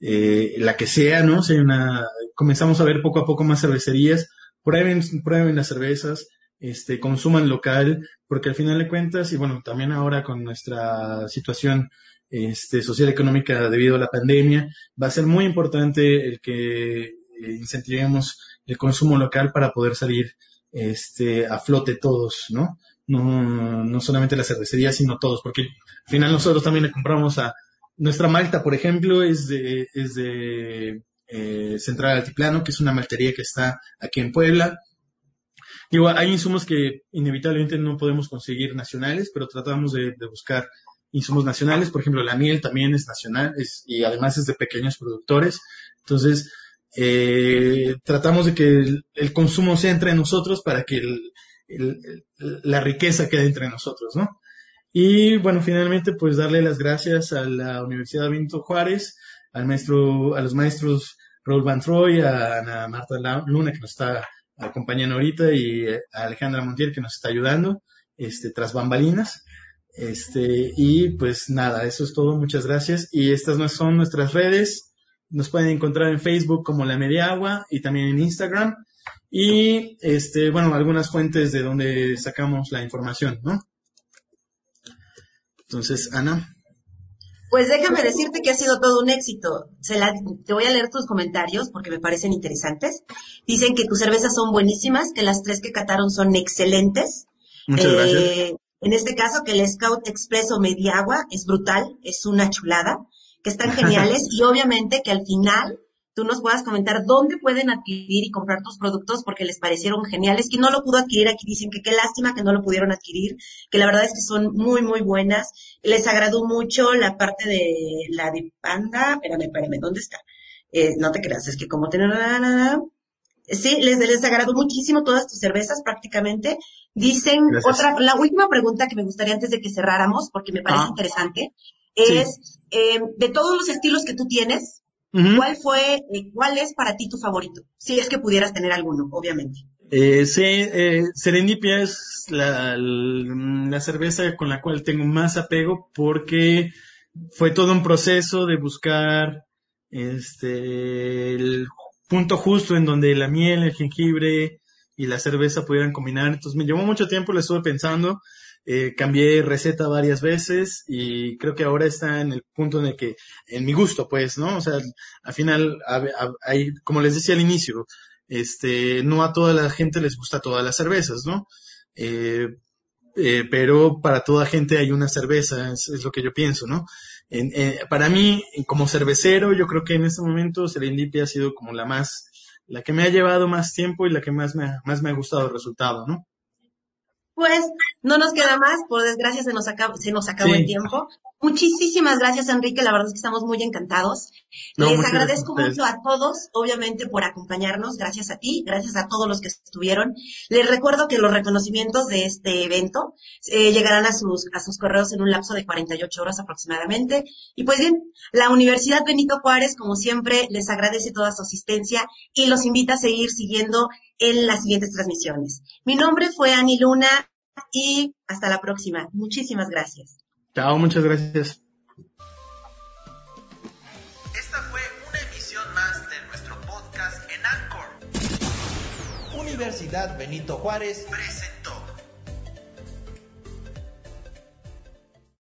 eh, la que sea, ¿no? una, comenzamos a ver poco a poco más cervecerías, prueben, prueben las cervezas, este, consuman local, porque al final de cuentas, y bueno, también ahora con nuestra situación este, social económica debido a la pandemia, va a ser muy importante el que eh, incentivemos el consumo local para poder salir este, a flote todos, ¿no? no, no solamente la cervecería, sino todos, porque al final nosotros también le compramos a nuestra malta, por ejemplo, es de, es de eh, Central Altiplano, que es una maltería que está aquí en Puebla. Digo, hay insumos que inevitablemente no podemos conseguir nacionales, pero tratamos de, buscar insumos nacionales. Por ejemplo, la miel también es nacional es, y además es de pequeños productores. Entonces, eh, tratamos de que el, el, consumo sea entre nosotros para que el, la riqueza que hay entre nosotros, ¿no? Y bueno, finalmente, pues darle las gracias a la Universidad Benito Juárez, al maestro, a los maestros Raúl Van Troy, a Ana Marta Luna, que nos está acompañando ahorita, y a Alejandra Montiel, que nos está ayudando, este, tras bambalinas. Este, y pues nada, eso es todo, muchas gracias. Y estas no son nuestras redes. Nos pueden encontrar en Facebook como La Media Agua y también en Instagram y este, bueno, algunas fuentes de donde sacamos la información, ¿no? Entonces, Ana. Pues déjame decirte que ha sido todo un éxito. te voy a leer tus comentarios porque me parecen interesantes. Dicen que tus cervezas son buenísimas, que las tres que cataron son excelentes. Muchas gracias. Eh, en este caso, que el Scout Expreso Mediagua es brutal, es una chulada, que están geniales y obviamente que al final tú nos puedas comentar dónde pueden adquirir y comprar tus productos porque les parecieron geniales. Quien no lo pudo adquirir aquí dicen que qué lástima que no lo pudieron adquirir, que la verdad es que son muy, muy buenas. Les agradó mucho la parte de la de panda. Espérame, espérame, ¿dónde está? Eh, no te creas, es que como tener nada. Sí, les, les agradó muchísimo todas tus cervezas prácticamente. Dicen otra, la última pregunta que me gustaría antes de que cerráramos, porque me parece ah. interesante, es eh, de todos los estilos que tú tienes, ¿Cuál fue, eh, cuál es para ti tu favorito? Si es que pudieras tener alguno, obviamente. Eh, sí, eh, Serendipia es la, la, cerveza con la cual tengo más apego porque fue todo un proceso de buscar este el punto justo en donde la miel, el jengibre y la cerveza pudieran combinar. Entonces me llevó mucho tiempo, lo estuve pensando eh, cambié receta varias veces y creo que ahora está en el punto en el que, en mi gusto, pues, ¿no? O sea, al final, hay, como les decía al inicio, este, no a toda la gente les gusta todas las cervezas, ¿no? Eh, eh, pero para toda gente hay una cerveza, es, lo que yo pienso, ¿no? eh, para mí, como cervecero, yo creo que en este momento Serendipia ha sido como la más, la que me ha llevado más tiempo y la que más me, más me ha gustado el resultado, ¿no? Pues no nos queda más, por desgracia se nos, acaba, se nos acabó el tiempo. Muchísimas gracias, Enrique. La verdad es que estamos muy encantados. Les agradezco mucho a todos, obviamente, por acompañarnos. Gracias a ti, gracias a todos los que estuvieron. Les recuerdo que los reconocimientos de este evento eh, llegarán a sus, a sus correos en un lapso de 48 horas aproximadamente. Y pues bien, la Universidad Benito Juárez, como siempre, les agradece toda su asistencia y los invita a seguir siguiendo en las siguientes transmisiones. Mi nombre fue Ani Luna y hasta la próxima. Muchísimas gracias. Chao, muchas gracias. Esta fue una emisión más de nuestro podcast en Anchor. Universidad Benito Juárez presentó.